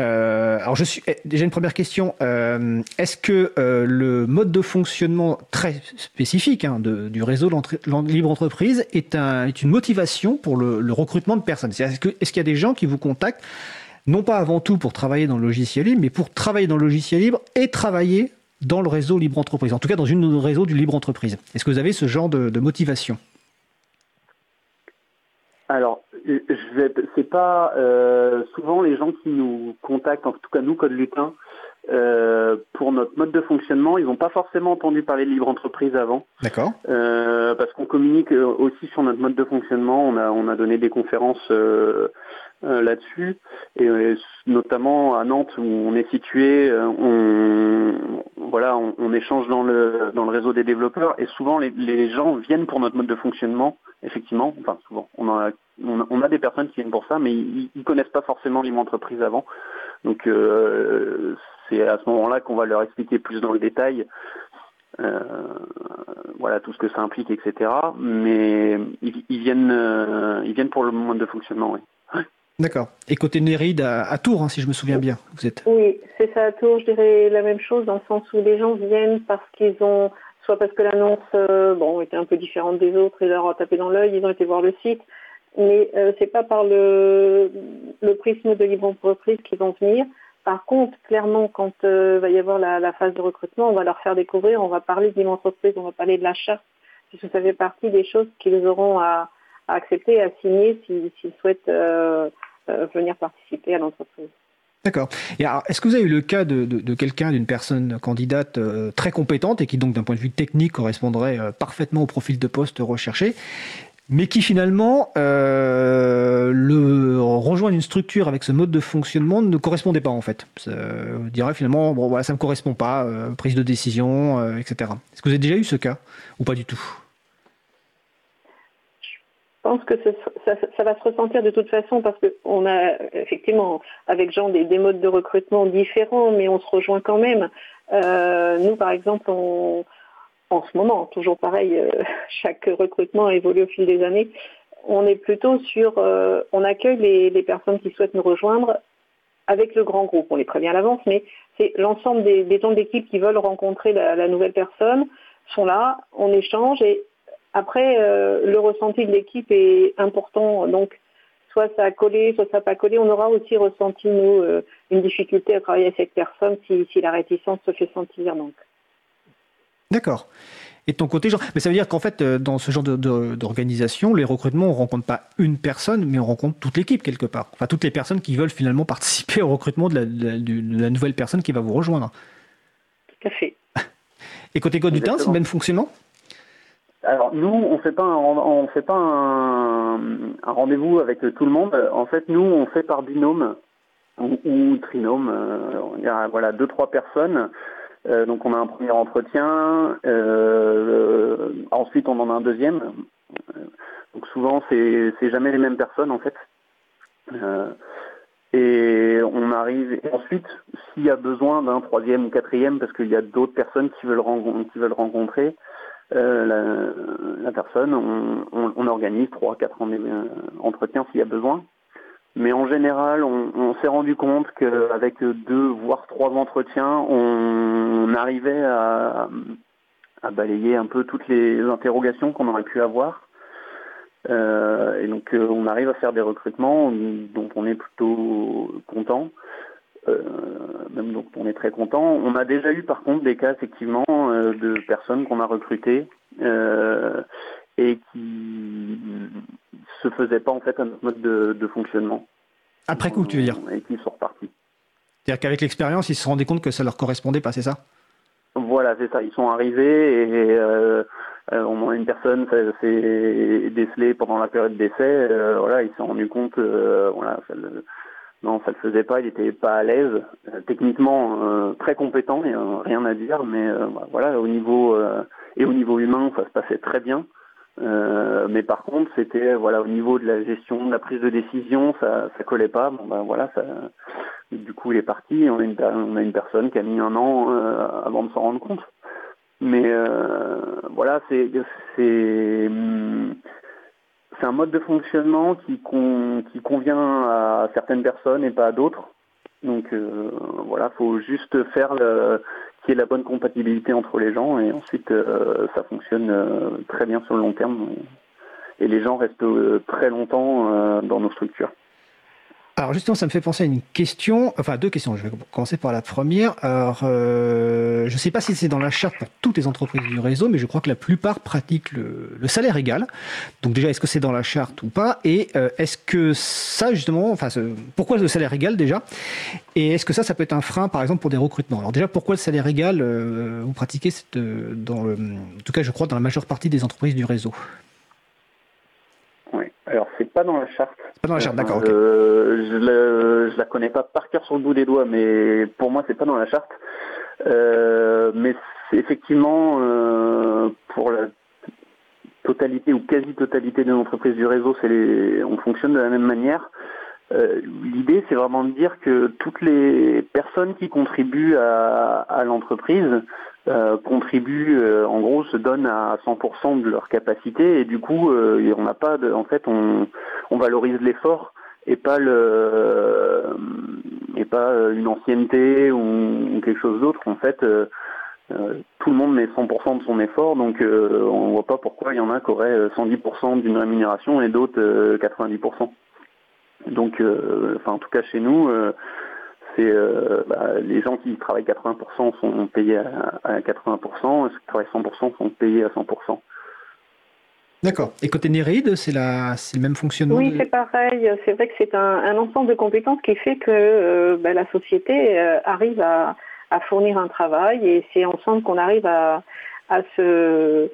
Euh, alors, je eh, déjà une première question. Euh, Est-ce que euh, le mode de fonctionnement très spécifique hein, du réseau libre entreprise est, un, une motivation pour le, le recrutement de personnes? Est-ce qu'il est qu'il y a des gens qui vous contactent non pas avant tout pour travailler dans le logiciel libre, mais pour travailler dans le logiciel libre et travailler dans le réseau libre entreprise, en tout cas dans une réseau du libre entreprise. Est-ce que vous avez ce genre de, de motivation? Alors, c'est pas euh, souvent les gens qui nous contactent, en tout cas nous, Code Lutin, euh, pour notre mode de fonctionnement, ils n'ont pas forcément entendu parler de libre entreprise avant. D'accord. Euh, parce qu'on communique aussi sur notre mode de fonctionnement. On a, on a donné des conférences euh, euh, là-dessus, et euh, notamment à Nantes où on est situé, euh, on, voilà, on, échange dans le dans le réseau des développeurs, et souvent les, gens viennent pour notre mode de fonctionnement. Effectivement, enfin souvent, on a on, a des personnes qui viennent pour ça, mais ils, ils connaissent pas forcément libre entreprise avant. Donc euh, c'est à ce moment-là qu'on va leur expliquer plus dans le détail euh, voilà tout ce que ça implique, etc. Mais ils, viennent, euh, ils viennent pour le mode de fonctionnement, oui. D'accord. Et côté Néride, à, à Tours, hein, si je me souviens bien, vous êtes. Oui, c'est ça à Tours. Je dirais la même chose dans le sens où les gens viennent parce qu'ils ont, soit parce que l'annonce, euh, bon, était un peu différente des autres et leur a tapé dans l'œil, ils ont été voir le site, mais euh, c'est pas par le, le prisme de libre entreprise qu'ils vont venir. Par contre, clairement, quand euh, va y avoir la, la, phase de recrutement, on va leur faire découvrir, on va parler de libre entreprise, on va parler de la charte, puisque ça fait partie des choses qu'ils auront à, accepter, à signer s'ils si, souhaitent euh, euh, venir participer à l'entreprise. D'accord. Et alors, est-ce que vous avez eu le cas de, de, quelqu'un, d'une personne candidate euh, très compétente et qui donc d'un point de vue technique correspondrait parfaitement au profil de poste recherché, mais qui finalement le rejoindre une structure avec ce mode de fonctionnement ne correspondait pas en fait? On dirait finalement bon voilà ça me correspond pas, prise de décision, etc. Est-ce que vous avez déjà eu ce cas ou pas du tout? Pense que ça, va se ressentir de toute façon parce qu'on a effectivement avec Jean des, des, modes de recrutement différents, mais on se rejoint quand même. Euh, nous par exemple on en ce moment, toujours pareil, euh, chaque recrutement évolue au fil des années. On est plutôt sur, euh, on accueille les, les, personnes qui souhaitent nous rejoindre avec le grand groupe. On les prévient à l'avance, mais c'est l'ensemble des, des gens d'équipe qui veulent rencontrer la, la, nouvelle personne sont là, on échange et après euh, le ressenti de l'équipe est important. Donc soit ça a collé, soit ça n'a pas collé. On aura aussi ressenti nous euh, une difficulté à travailler avec cette personne si, si la réticence se fait sentir. Donc D'accord. Et de ton côté, genre, mais ça veut dire qu'en fait, euh, dans ce genre de- de- d'organisation, les recrutements, on rencontre pas une personne, mais on rencontre toute l'équipe quelque part. Enfin, toutes les personnes qui veulent finalement participer au recrutement de la, de la- du- de la nouvelle personne qui va vous rejoindre. Tout à fait. Et côté temps, c'est le même fonctionnement? Alors nous, on fait pas un, fait pas un, rendez-vous avec tout le monde. En fait, nous, on fait par binôme ou, trinôme. euh, Il y a voilà deux trois personnes. Euh, donc on a un premier entretien. euh, ensuite, on en a un deuxième. Donc souvent, c'est jamais les mêmes personnes en fait. Et on arrive et ensuite, s'il y a besoin d'un troisième ou quatrième, parce qu'il y a d'autres personnes qui veulent rencontrer euh, la, personne, on, organise trois, quatre rendez- euh, entretiens s'il y a besoin. Mais en général, on, s'est rendu compte qu'avec deux, voire trois entretiens, on, arrivait à, balayer un peu toutes les interrogations qu'on aurait pu avoir. Euh, et donc on arrive à faire des recrutements dont on est plutôt content, même donc on est très content. On a déjà eu par contre des cas effectivement euh, de personnes qu'on a recrutées euh, et qui se faisaient pas en fait à notre mode de, de fonctionnement Après coup, tu veux dire et qui sont repartis. C'est-à-dire qu'avec l'expérience, ils se rendaient compte que ça leur correspondait pas, c'est ça? Voilà, c'est ça. Ils sont arrivés et euh, euh, on a une personne s'est décelée pendant la période d'essai. voilà, il s'est rendu compte, voilà, ça le, non, ça le faisait pas. Il était pas à l'aise. Euh, techniquement, euh, très compétent, y a rien à dire, mais euh, bah, voilà, au niveau euh, et au niveau humain, ça se passait très bien. Euh, mais par contre, c'était voilà au niveau de la gestion, de la prise de décision, ça ça collait pas. Bon ben voilà, ça, du coup il est parti. On a une, on a une personne qui a mis un an euh, avant de s'en rendre compte. Mais euh, voilà, c'est c'est c'est un mode de fonctionnement qui con- qui convient à certaines personnes et pas à d'autres. Donc euh, voilà, faut juste faire qu'il y la bonne compatibilité entre les gens et ensuite euh, ça fonctionne euh, très bien sur le long terme et les gens restent euh, très longtemps dans nos structures. Alors justement, ça me fait penser à une question, enfin deux questions. Je vais commencer par la première. Alors, euh, je ne sais pas si c'est dans la charte pour toutes les entreprises du réseau, mais je crois que la plupart pratiquent le, salaire égal. Donc déjà, est-ce que c'est dans la charte ou pas? Et euh, est-ce que ça, justement, enfin, pourquoi le salaire égal déjà? Et est-ce que ça, ça peut être un frein, par exemple, pour des recrutements? Alors déjà, pourquoi le salaire égal euh, Vous pratiquez cette, euh, dans le, en tout cas, je crois, dans la majeure partie des entreprises du réseau? C'est pas dans la charte. Pas dans la charte, d'accord. Euh, je, le- je la connais pas par cœur sur le bout des doigts, mais pour moi c'est pas dans la charte. Euh, mais effectivement euh, pour la totalité ou quasi-totalité des entreprises du réseau, les, on fonctionne de la même manière. L'idée, c'est vraiment de dire que toutes les personnes qui contribuent à, à l'entreprise euh, contribuent, euh, en gros, se donnent à 100% de leur capacité et du coup, euh, on n'a pas, de, en fait, on, on valorise l'effort et pas le, et pas une ancienneté ou, quelque chose d'autre. En fait, euh, euh, tout le monde met 100% de son effort, donc euh, on voit pas pourquoi il y en a qui auraient euh, 110% d'une rémunération et d'autres euh, 90%. Donc, euh, enfin, en tout cas chez nous, euh, c'est euh, bah, les gens qui travaillent 80% sont payés à, à 80%, et ceux qui travaillent 100% sont payés à 100%. D'accord. Et côté Néreid, c'est le même fonctionnement Oui, de- c'est pareil. C'est vrai que c'est un, un ensemble de compétences qui fait que euh, bah, la société euh, arrive à, à fournir un travail et c'est ensemble qu'on arrive à, à, se,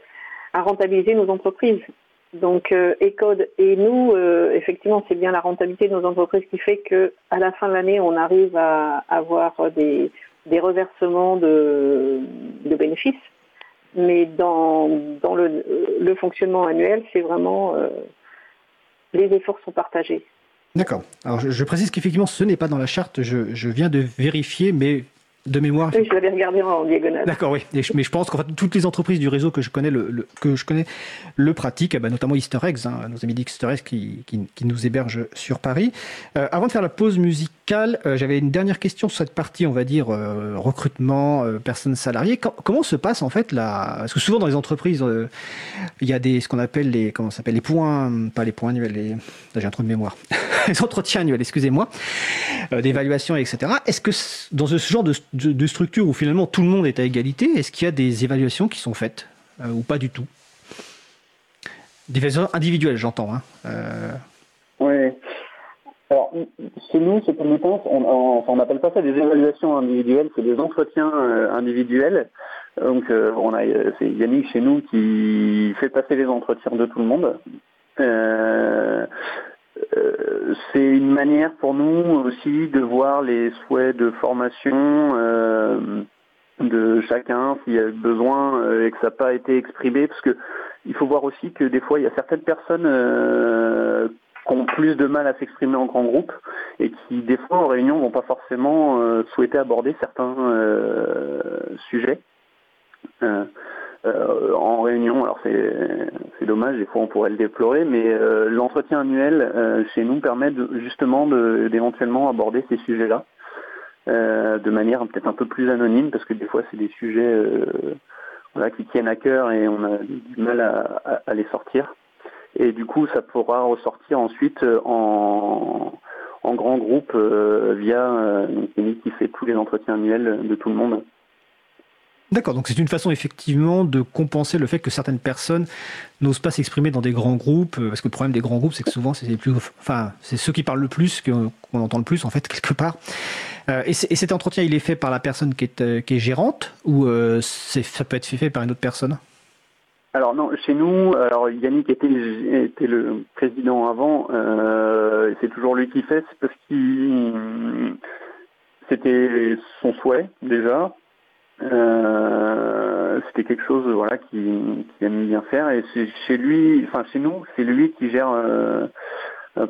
à rentabiliser nos entreprises. Donc, euh, Ecode et nous, euh, effectivement, c'est bien la rentabilité de nos entreprises qui fait que à la fin de l'année, on arrive à avoir des, reversements de, bénéfices. Mais dans, dans le, fonctionnement annuel, c'est vraiment euh, les efforts sont partagés. D'accord. Alors je, précise qu'effectivement ce n'est pas dans la charte, je viens de vérifier, mais de mémoire. Oui, je l'avais regardé en diagonale. D'accord, oui. Et je- mais je pense qu'en fait, toutes les entreprises du réseau que je connais le, le- que je connais le pratiquent, eh ben, notamment Easter Eggs, hein, nos amis d'Easter Eggs qui, qui, qui nous hébergent sur Paris. Euh, avant de faire la pause musicale, Euh, j'avais une dernière question sur cette partie, on va dire, euh, recrutement, euh, personnes salariées. Com- comment se passe en fait la... Parce que souvent dans les entreprises, il y a des, ce qu'on appelle les, comment s'appelle, les points, pas les points annuels, les... J'ai un trou de mémoire. les entretiens annuels, excusez-moi, d'évaluation, etc. Est-ce que dans ce genre de, structure où finalement tout le monde est à égalité, est-ce qu'il y a des évaluations qui sont faites ou pas du tout? Des évaluations individuelles, j'entends. Hein. Oui. Alors, chez nous, chez Commutant, on n'appelle pas ça des évaluations individuelles, c'est des entretiens euh, individuels. Donc, euh, on a, euh, c'est Yannick chez nous qui fait passer les entretiens de tout le monde. Euh, euh, c'est une manière pour nous aussi de voir les souhaits de formation de chacun s'il y a besoin et que ça n'a pas été exprimé, parce que il faut voir aussi que des fois il y a certaines personnes qui ont plus de mal à s'exprimer en grand groupe et qui des fois en réunion vont pas forcément euh, souhaiter aborder certains euh, sujets. Euh, euh, en réunion, alors c'est c'est dommage, des fois on pourrait le déplorer, mais euh, l'entretien annuel euh, chez nous permet de, justement de- d'éventuellement aborder ces sujets-là euh, de manière peut-être un peu plus anonyme, parce que des fois c'est des sujets voilà, qui tiennent à cœur et on a du mal à, à- à les sortir. Et du coup, ça pourra ressortir ensuite euh, en, grand groupe euh, via euh, donc qui fait tous les entretiens annuels de tout le monde. D'accord, donc c'est une façon effectivement de compenser le fait que certaines personnes n'osent pas s'exprimer dans des grands groupes, euh, parce que le problème des grands groupes, c'est que souvent c'est ceux qui parlent le plus qu'on entend le plus en fait quelque part. Et, cet entretien, il est fait par la personne qui est, gérante ou ça peut être fait par une autre personne? Alors non, chez nous, alors Yannick était, le- président avant, euh, c'est toujours lui qui fait, c'est parce qu'il c'était son souhait déjà. Euh, c'était quelque chose voilà qui aime bien faire et chez lui, enfin chez nous, c'est lui qui gère euh,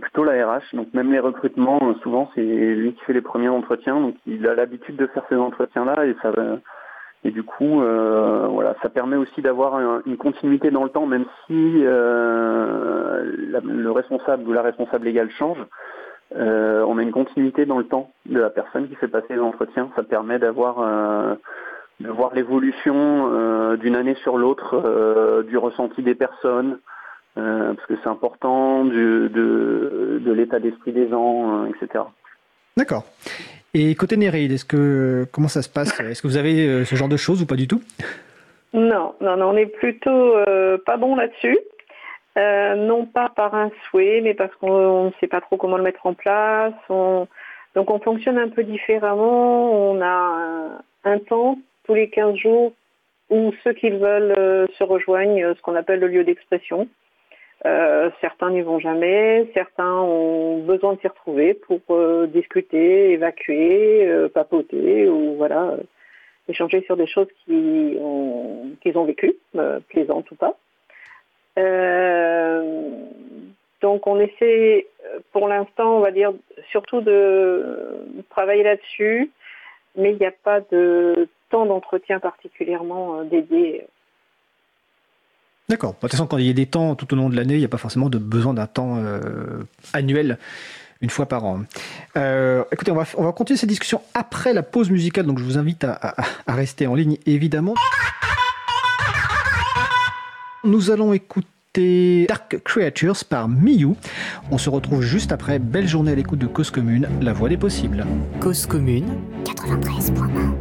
plutôt la RH. Donc même les recrutements, euh, souvent c'est lui qui fait les premiers entretiens, donc il a l'habitude de faire ces entretiens-là et ça. Et du coup, euh, voilà, ça permet aussi d'avoir un- une continuité dans le temps, même si euh, le responsable ou la responsable légale change. euh, on a une continuité dans le temps de la personne qui fait passer les entretiens. Ça permet d'avoir de voir l'évolution d'une année sur l'autre du ressenti des personnes, parce que c'est important, de, l'état d'esprit des gens, etc. D'accord. Et côté Néréide, est-ce que comment ça se passe? Est-ce que vous avez euh, ce genre de choses ou pas du tout? Non, non, non, on est plutôt euh, pas bon là-dessus. Euh, non pas par un souhait, mais parce qu'on ne sait pas trop comment le mettre en place. On- Donc on fonctionne un peu différemment. On a un, temps tous les 15 jours où ceux qui le veulent se rejoignent, ce qu'on appelle le lieu d'expression. Euh, certains n'y vont jamais, certains ont besoin de s'y retrouver pour euh, discuter, évacuer, euh, papoter ou voilà, euh, échanger sur des choses qui ont- qu'ils ont vécues, euh, plaisantes ou pas. Euh, donc on essaie pour l'instant, on va dire, surtout de travailler là-dessus, mais il n'y a pas de temps d'entretien particulièrement dédié. D'accord. De toute façon, quand il y a des temps tout au long de l'année, il n'y a pas forcément de besoin d'un temps euh, annuel, une fois par an. Euh, écoutez, on va, on va continuer cette discussion après la pause musicale, donc je vous invite à, à- à rester en ligne, évidemment. Nous allons écouter Dark Creatures par Miyu. On se retrouve juste après. Belle journée à l'écoute de Cause Commune, la voix des possibles. Cause commune 93.1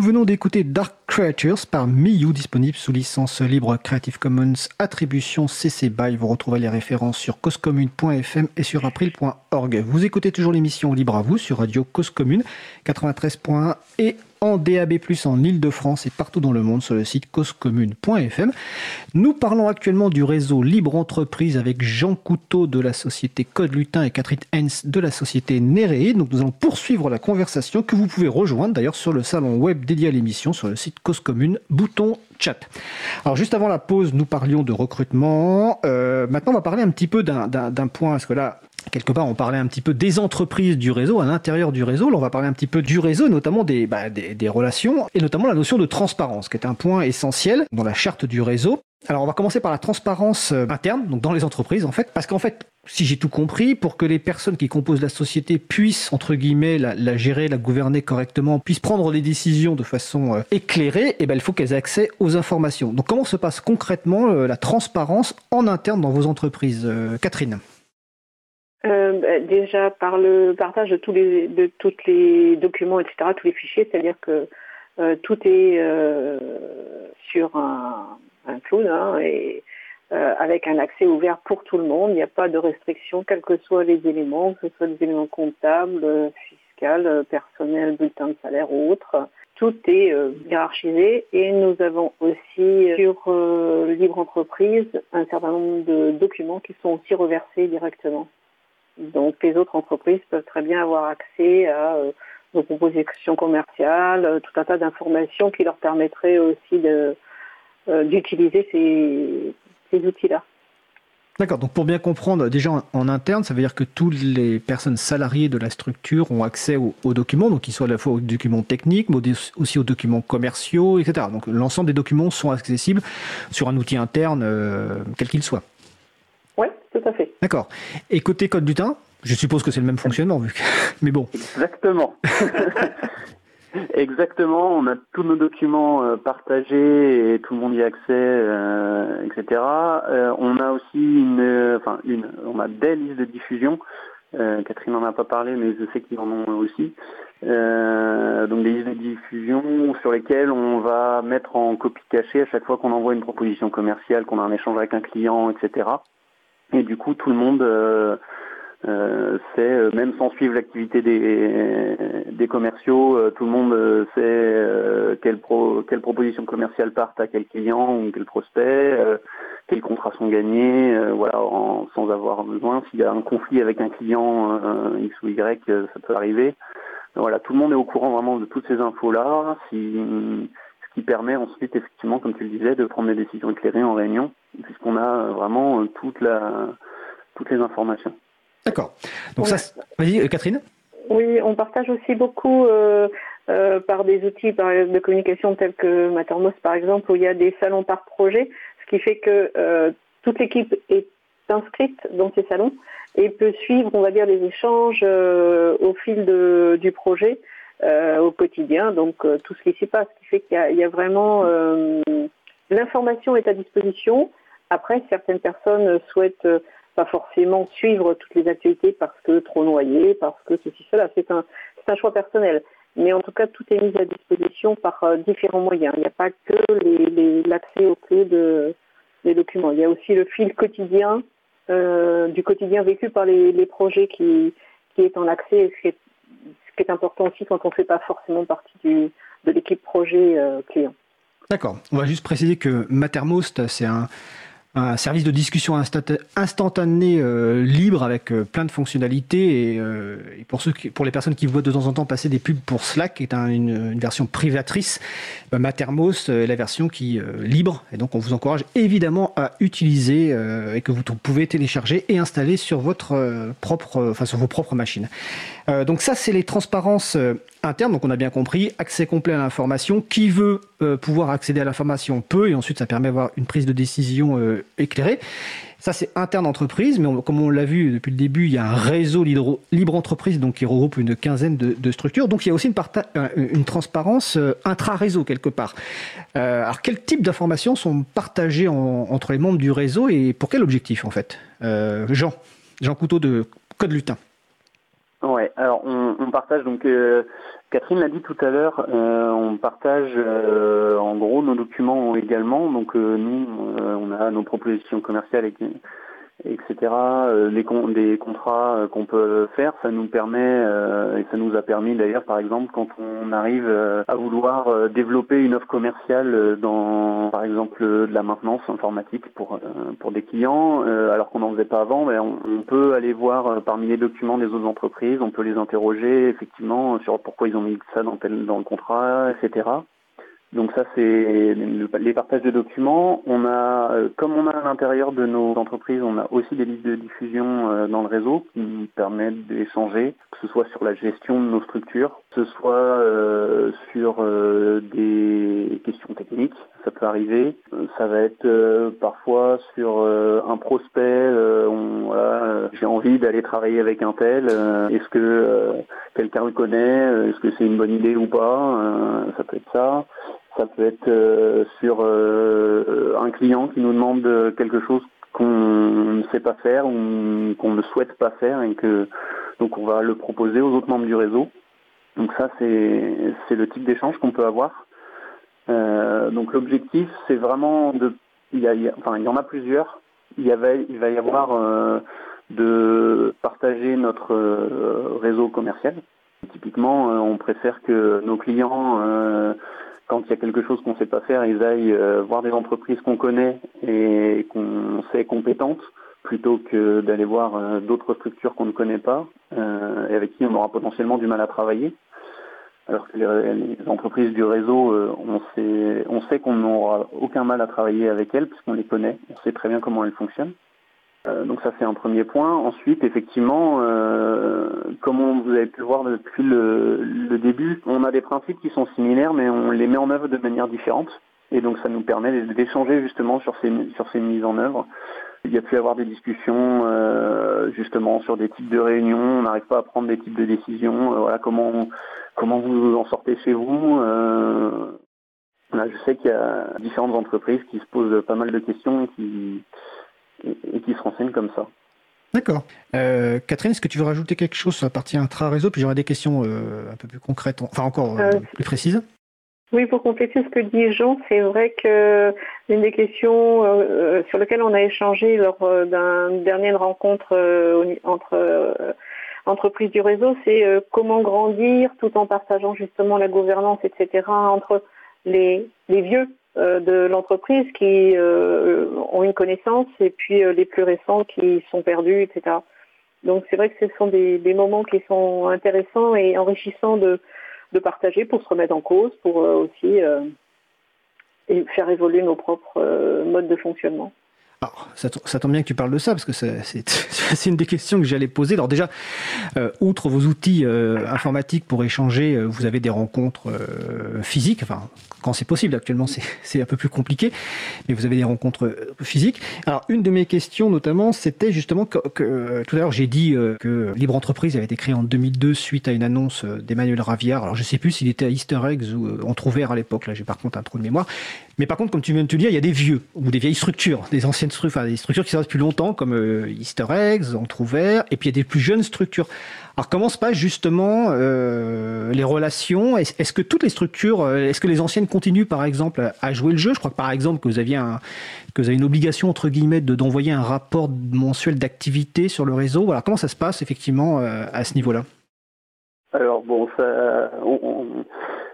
venons d'écouter Dark Creatures par Miyu, disponible sous licence libre Creative Commons Attribution CC BY. Vous retrouvez les références sur causecommune.fm et sur april.org. Vous écoutez toujours l'émission Libre à vous sur Radio Cause Commune 93.1 et en DAB+, en Ile-de-France et partout dans le monde sur le site causecommune.fm. Nous parlons actuellement du réseau Libre Entreprise avec Jean Couteau de la société Code Lutin et Catherine Hens de la société Néréé. Donc nous allons poursuivre la conversation que vous pouvez rejoindre d'ailleurs sur le salon web dédié à l'émission sur le site Cause Commune, bouton chat. Alors juste avant la pause, nous parlions de recrutement. Euh, maintenant, on va parler un petit peu d'un point, parce que là, quelque part, on parlait un petit peu des entreprises du réseau, à l'intérieur du réseau. Là, on va parler un petit peu du réseau, notamment des, bah, relations, et notamment la notion de transparence, qui est un point essentiel dans la charte du réseau. Alors, on va commencer par la transparence euh, interne, donc dans les entreprises, en fait, parce qu'en fait, si j'ai tout compris, pour que les personnes qui composent la société puissent, entre guillemets, la, la gérer, la gouverner correctement, puissent prendre des décisions de façon euh, éclairée, eh ben, il faut qu'elles aient accès aux informations. Donc, comment se passe concrètement euh, la transparence en interne dans vos entreprises Catherine? Euh, bah, déjà par le partage de tous les de les documents, etc., tous les fichiers, c'est-à-dire que euh, tout est euh, sur un, un cloud hein, et euh, avec un accès ouvert pour tout le monde. Il n'y a pas de restriction, quels que soient les éléments, que ce soit des éléments comptables, fiscaux, personnels, bulletins de salaire ou autres. Tout est hiérarchisé et nous avons aussi sur Libre Entreprise un certain nombre de documents qui sont aussi reversés directement. Donc les autres entreprises peuvent très bien avoir accès à euh, nos propositions commerciales, euh, tout un tas d'informations qui leur permettraient aussi euh, d'utiliser ces, ces outils-là. D'accord, donc pour bien comprendre, déjà en, interne, ça veut dire que toutes les personnes salariées de la structure ont accès aux, documents, donc qu'ils soient à la fois aux documents techniques, mais aussi aux documents commerciaux, etc. Donc l'ensemble des documents sont accessibles sur un outil interne, quel qu'il soit. Tout à fait. D'accord. Et côté code du teint, je suppose que c'est le même fonctionnement, vu mais bon. Exactement. Exactement, on a tous nos documents euh, partagés et tout le monde y a accès, euh, etc. Euh, on a aussi une, enfin une, on a des listes de diffusion. Catherine n'en a pas parlé, mais je sais qu'ils en ont aussi. donc des listes de diffusion sur lesquelles on va mettre en copie cachée à chaque fois qu'on envoie une proposition commerciale, qu'on a un échange avec un client, etc. Et du coup, tout le monde euh, euh, sait, euh, même sans suivre l'activité des, des commerciaux, euh, tout le monde sait quelle, pro, quelle proposition commerciale partent à quel client ou quel prospect, quels contrats sont gagnés, voilà, sans avoir besoin. S'il y a un conflit avec un client X ou Y, ça peut arriver. Voilà, tout le monde est au courant vraiment de toutes ces infos-là. Si, ce qui permet ensuite, effectivement, comme tu le disais, de prendre des décisions éclairées en réunion puisqu'on a euh, vraiment euh, toute la, toutes les informations. D'accord. Donc ça, vas-y, euh, Catherine? Oui, on partage aussi beaucoup euh, euh, par des outils de communication tels que Mattermost par exemple, où il y a des salons par projet, ce qui fait que euh, toute l'équipe est inscrite dans ces salons et peut suivre, on va dire, les échanges au fil de, du projet au quotidien, donc tout ce qui s'y passe, ce qui fait qu'il y, y, a vraiment l'information est à disposition, après, certaines personnes souhaitent euh, pas forcément suivre toutes les activités parce que trop noyées, parce que ceci, cela. C'est un, un choix personnel. Mais en tout cas, tout est mis à disposition par euh, différents moyens. Il n'y a pas que l'accès aux clés de, des documents. Il y a aussi le fil quotidien, euh, du quotidien vécu par les, les, projets qui, qui est en accès, ce qui est, ce qui est important aussi quand on ne fait pas forcément partie de l'équipe projet euh, client. D'accord. On va juste préciser que Mattermost, c'est un, service de discussion instantané euh, libre avec euh, plein de fonctionnalités et, pour ceux pour les personnes qui voient de temps en temps passer des pubs pour Slack qui est un, une, version privatrice Mattermost est la version qui libre et donc on vous encourage évidemment à utiliser et que vous pouvez télécharger et installer sur votre propre enfin sur vos propres machines donc ça c'est les transparences interne, donc on a bien compris, accès complet à l'information. Qui veut euh, pouvoir accéder à l'information peut, et ensuite ça permet d'avoir une prise de décision euh, éclairée. Ça, c'est interne entreprise, mais comme on l'a vu depuis le début, il y a un réseau libre, entreprise donc qui regroupe une quinzaine de, structures. Donc il y a aussi une, euh, transparence euh, intra-réseau quelque part. Euh, alors quel type d'informations sont partagées en, entre les membres du réseau et pour quel objectif en fait? Euh, Jean, Jean Couteau de Code Lutin. Ouais, alors on, partage donc euh, Catherine l'a dit tout à l'heure, euh, on partage euh, en gros nos documents également. Donc nous, on a nos propositions commerciales, et- etc. euh, les con- des contrats euh, qu'on peut faire, ça nous permet euh, et ça nous a permis d'ailleurs, par exemple, quand on arrive à vouloir développer une offre commerciale dans, par exemple, de la maintenance informatique pour pour des clients, alors qu'on n'en faisait pas avant, mais on, on peut aller voir parmi les documents des autres entreprises, on peut les interroger effectivement sur pourquoi ils ont mis ça dans tel dans le contrat, etc. Donc ça c'est le- les partages de documents. On a, euh, comme on a à l'intérieur de nos entreprises, on a aussi des listes de diffusion euh, dans le réseau qui nous permettent d'échanger, que ce soit sur la gestion de nos structures, que ce soit euh, sur des questions techniques, ça peut arriver. Ça va être parfois sur un prospect. on- voilà, j'ai envie d'aller travailler avec un tel. Est-ce que quelqu'un le connaît Est-ce que c'est une bonne idée ou pas Ça peut être ça. Ça peut être euh, sur euh, un client qui nous demande euh, quelque chose qu'on ne sait pas faire ou qu'on ne souhaite pas faire et que donc on va le proposer aux autres membres du réseau. Donc ça c'est c'est le type d'échange qu'on peut avoir. Euh, donc l'objectif c'est vraiment de il y, a, enfin il y en a plusieurs. Il, y il va y avoir euh, de partager notre réseau commercial. Typiquement, on préfère que nos clients, quand il y a quelque chose qu'on ne sait pas faire, ils aillent euh, voir des entreprises qu'on connaît et qu'on sait compétentes, plutôt que d'aller voir euh, d'autres structures qu'on ne connaît pas euh, et avec qui on aura potentiellement du mal à travailler. Alors que les, entreprises du réseau, on sait, on sait qu'on n'aura aucun mal à travailler avec elles puisqu'on les connaît, on sait très bien comment elles fonctionnent. Euh, donc ça c'est un premier point. Ensuite, effectivement, euh, comme vous avez pu le voir depuis le, le début, on a des principes qui sont similaires, mais on les met en œuvre de manière différente. Et donc ça nous permet d'échanger justement sur ces, sur ces mises en œuvre. Il y a pu avoir des discussions euh, justement sur des types de réunions. On n'arrive pas à prendre des types de décisions. Euh, voilà comment comment vous en sortez chez vous. Euh, là, je sais qu'il y a différentes entreprises qui se posent pas mal de questions qui et, et qui se renseignent comme ça. D'accord. Euh, Catherine, est-ce que tu veux rajouter quelque chose sur la partie intra-réseau? Puis j'aurai des questions euh, un peu plus concrètes, enfin encore euh, Euh, plus précises. Oui, pour compléter ce que dit Jean, c'est vrai que une des questions euh, sur lesquelles on a échangé lors euh, d'une dernière rencontre euh, entre euh, entreprises du réseau, c'est euh, comment grandir tout en partageant justement la gouvernance, etc., entre les, les vieux de l'entreprise qui euh, ont une connaissance et puis euh, les plus récents qui sont perdus, etc. Donc c'est vrai que ce sont des, moments qui sont intéressants et enrichissants de, partager pour se remettre en cause, pour euh, aussi euh, faire évoluer nos propres euh, modes de fonctionnement. Alors, ça, to- ça tombe bien que tu parles de ça, parce que c'est une des questions que j'allais poser. Alors déjà, euh, outre vos outils euh, informatiques pour échanger, euh, vous avez des rencontres physiques, enfin, quand c'est possible, actuellement c'est un peu plus compliqué, mais vous avez des rencontres physiques. Alors, une de mes questions notamment, c'était justement que, tout à l'heure j'ai dit que Libre Entreprise avait été créée en 2002 suite à une annonce d'Emmanuel Raviard. Alors, je sais plus s'il était à Easter Eggs ou entre ouverts à l'époque, là j'ai par contre un trou de mémoire. Mais par contre, comme tu viens de te dire, il y a des vieux ou des vieilles structures, des anciennes structures, enfin, des structures qui sont depuis longtemps, comme euh, Easter Eggs, Entrouvert, et puis il y a des plus jeunes structures. Alors comment se passent justement euh, les relations? Est-ce que toutes les structures, euh, est-ce que les anciennes continuent par exemple à- jouer le jeu? Je crois que par exemple que vous aviez un, que vous avez une obligation entre guillemets de d'envoyer un rapport mensuel d'activité sur le réseau. Voilà, comment ça se passe effectivement euh, à ce niveau-là? Alors bon, ça, on-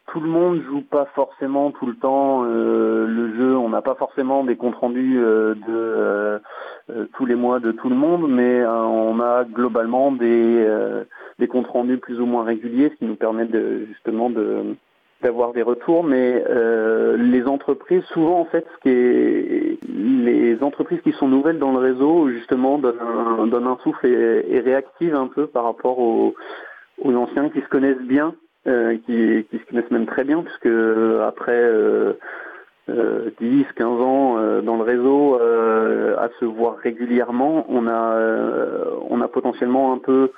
tout le monde joue pas forcément tout le temps euh, le jeu. On n'a pas forcément des comptes rendus euh, de euh, euh, tous les mois de tout le monde, mais euh, on a globalement des, euh, des comptes rendus plus ou moins réguliers, ce qui nous permet de justement de d'avoir des retours, mais les entreprises, souvent en fait, ce qui est les entreprises qui sont nouvelles dans le réseau, justement, donnent un, souffle et, et réactivent un peu par rapport aux, aux anciens qui se connaissent bien, qui, qui se connaissent même très bien, puisque euh, après euh, euh, 10, 15 ans euh, dans le réseau, euh, à se voir régulièrement, on a, euh, on a potentiellement un peu,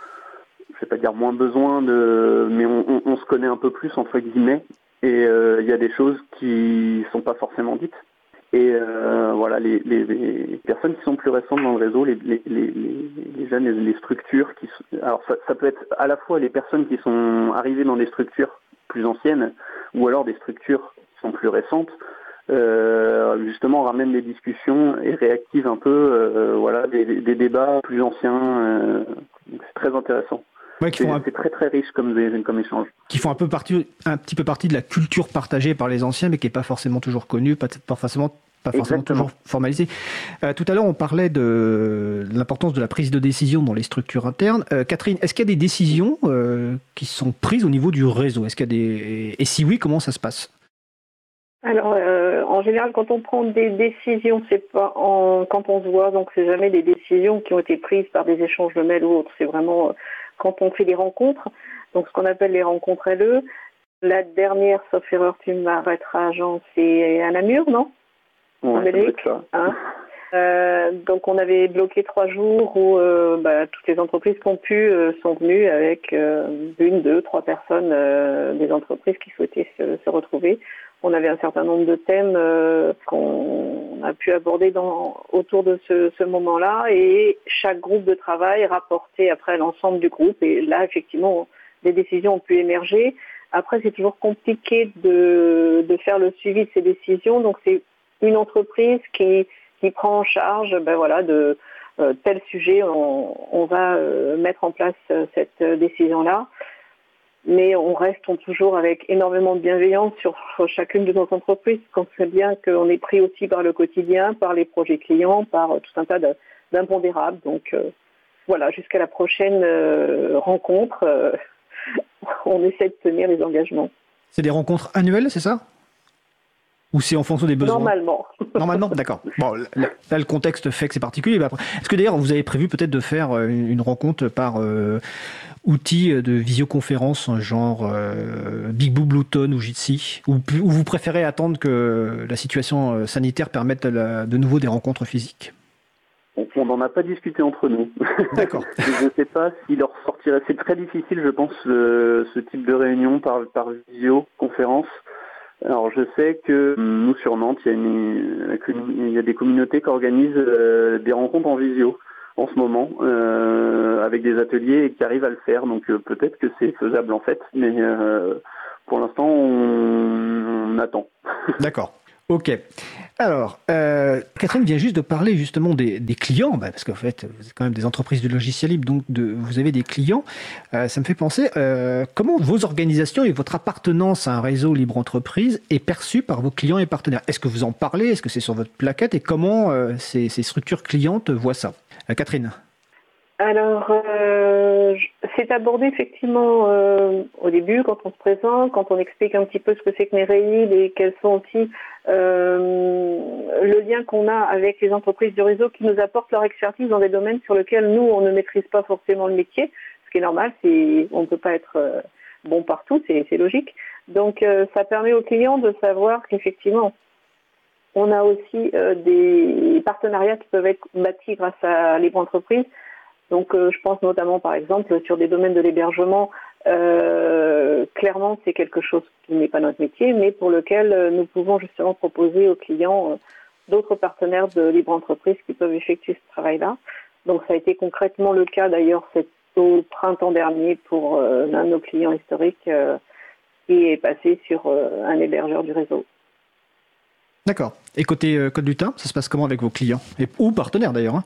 je vais pas dire moins besoin de, mais on, on- on se connaît un peu plus entre guillemets, et euh, il y a des choses qui sont pas forcément dites. Et euh, voilà, les, les, les, personnes qui sont plus récentes dans le réseau, les, les, les jeunes, les, structures, qui, alors ça, ça, peut être à la fois les personnes qui sont arrivées dans des structures plus anciennes, ou alors des structures qui sont plus récentes, euh, justement ramènent des discussions et réactivent un peu euh, voilà, des, des, débats plus anciens. Euh, c'est très intéressant. Ouais, c'est un... très très riche comme, comme échange. Qui font un peu partie, un petit peu partie de la culture partagée par les anciens, mais qui n'est pas forcément toujours connue, pas, pas forcément pas forcément toujours formalisée. Euh, tout à l'heure, on parlait de l'importance de la prise de décision dans les structures internes. Euh, Catherine, est-ce qu'il y a des décisions euh, qui sont prises au niveau du réseau? Est-ce qu'il y a des et si oui, comment ça se passe? Alors, euh, en général, quand on prend des décisions, c'est pas en, quand on se voit, donc c'est jamais des décisions qui ont été prises par des échanges de mails ou autres. C'est vraiment quand on fait des rencontres, donc ce qu'on appelle les rencontres LE. La dernière, sauf erreur, tu m'arrêteras, Jean, c'est à Namur, non? En Belgique. Hein euh, donc on avait bloqué trois jours où euh, bah, toutes les entreprises qui ont pu euh, sont venues avec une, deux, trois personnes des entreprises qui souhaitaient se, se, retrouver. On avait un certain nombre de thèmes qu'on a pu aborder autour de ce, moment-là et chaque groupe de travail rapportait après l'ensemble du groupe et là effectivement des décisions ont pu émerger. Après c'est toujours compliqué de, faire le suivi de ces décisions donc c'est une entreprise qui qui prend en charge ben voilà, de euh, tel sujet, on, on va euh, mettre en place euh, cette décision-là. Mais on reste toujours avec énormément de bienveillance sur, sur chacune de nos entreprises. On sait bien qu'on est pris aussi par le quotidien, par les projets clients, par tout un tas d'impondérables. Donc voilà, jusqu'à la prochaine rencontre, on essaie de tenir les engagements. C'est des rencontres annuelles, c'est ça? Ou c'est en fonction des besoins? Normalement. Normalement, d'accord. Bon, là, le contexte fait que c'est particulier. Est-ce que d'ailleurs, vous avez prévu peut-être de faire euh, une rencontre par euh, outil de visioconférence, genre euh, Big Blue, Bluetooth ou Jitsi ou, ou, vous préférez attendre que la situation euh, sanitaire permette la, de nouveau des rencontres physiques? On n'en a pas discuté entre nous. D'accord. je ne sais pas s'il leur sortirait. C'est très difficile, je pense, euh, ce type de réunion par, par visioconférence. Alors je sais que hum, nous sur Nantes, il y a, une, il y a des communautés qui organisent euh, des rencontres en visio en ce moment euh, avec des ateliers qui arrivent à le faire. Donc euh, peut-être que c'est faisable en fait, mais euh, pour l'instant on, attend. D'accord. Ok. Alors, Catherine vient juste de parler justement des, clients, bah, parce qu'en fait, vous êtes quand même des entreprises de logiciels libres, donc de, vous avez des clients. Ça me fait penser comment vos organisations et votre appartenance à un réseau libre entreprise est perçue par vos clients et partenaires? Est-ce que vous en parlez? Est-ce que c'est sur votre plaquette? Et comment ces, structures clientes voient ça? Catherine alors, euh, c'est abordé effectivement euh, au début quand on se présente, quand on explique un petit peu ce que c'est que Nereid et quels sont aussi euh, le lien qu'on a avec les entreprises du réseau qui nous apportent leur expertise dans des domaines sur lesquels nous, on ne maîtrise pas forcément le métier, ce qui est normal, on ne peut pas être euh, bon partout, c'est, logique. Donc, euh, ça permet aux clients de savoir qu'effectivement, on a aussi des partenariats qui peuvent être bâtis grâce à Libre Entreprise donc euh, je pense notamment par exemple sur des domaines de l'hébergement, euh, clairement c'est quelque chose qui n'est pas notre métier, mais pour lequel euh, nous pouvons justement proposer aux clients euh, d'autres partenaires de libre entreprise qui peuvent effectuer ce travail-là. Donc ça a été concrètement le cas d'ailleurs au printemps dernier pour euh, l'un de nos clients historiques euh, qui est passé sur un hébergeur du réseau. D'accord. Et côté Code Lutin, ça se passe comment avec vos clients et, ou partenaires d'ailleurs hein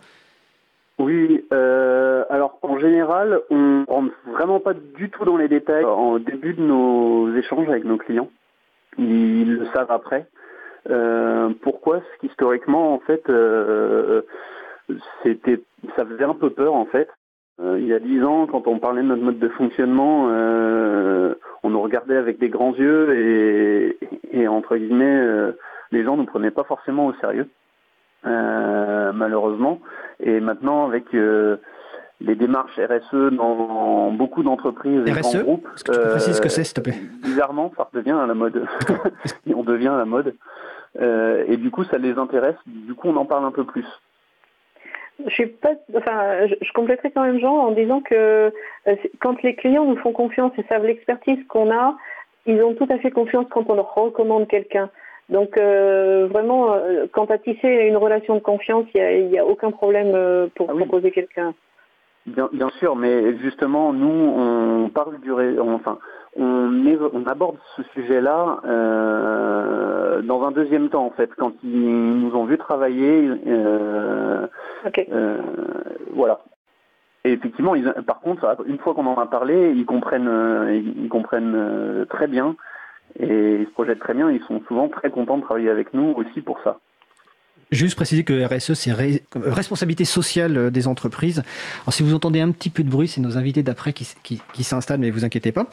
oui, euh, alors en général, on rentre vraiment pas du tout dans les détails en début de nos échanges avec nos clients. Ils le savent après. Euh, pourquoi? Parce qu'historiquement, en fait, euh, c'était, ça faisait un peu peur en fait. Euh, il y a dix ans, quand on parlait de notre mode de fonctionnement, euh, on nous regardait avec des grands yeux et, entre guillemets, euh, les gens ne nous prenaient pas forcément au sérieux. Euh, malheureusement. Et maintenant, avec euh, les démarches RSE dans beaucoup d'entreprises et grands groupes, est-ce que tu peux préciser ce que c'est, s'il te plaît? bizarrement, ça redevient à la mode. on devient à la mode. Euh, et du coup, ça les intéresse. Du coup, on en parle un peu plus. Je suis pas, enfin, je, compléterai quand même Jean en disant que euh, quand les clients nous font confiance et savent l'expertise qu'on a, ils ont tout à fait confiance quand on leur recommande quelqu'un. Donc euh, vraiment, euh, quant à tisser une relation de confiance, il n'y a, a, aucun problème euh, pour ah oui. proposer quelqu'un. Bien, bien, sûr, mais justement, nous, on parle du, enfin, on, est, on aborde ce sujet-là dans un deuxième temps, en fait, quand ils nous ont vu travailler. Okay. euh, voilà. Et effectivement, ils, par contre, une fois qu'on en a parlé, ils comprennent, ils comprennent très bien et ils se projettent très bien. Ils sont souvent très contents de travailler avec nous aussi pour ça. Juste préciser que RSE, c'est ré... responsabilité sociale des entreprises. Alors, si vous entendez un petit peu de bruit, c'est nos invités d'après qui, s'installent, mais vous inquiétez pas.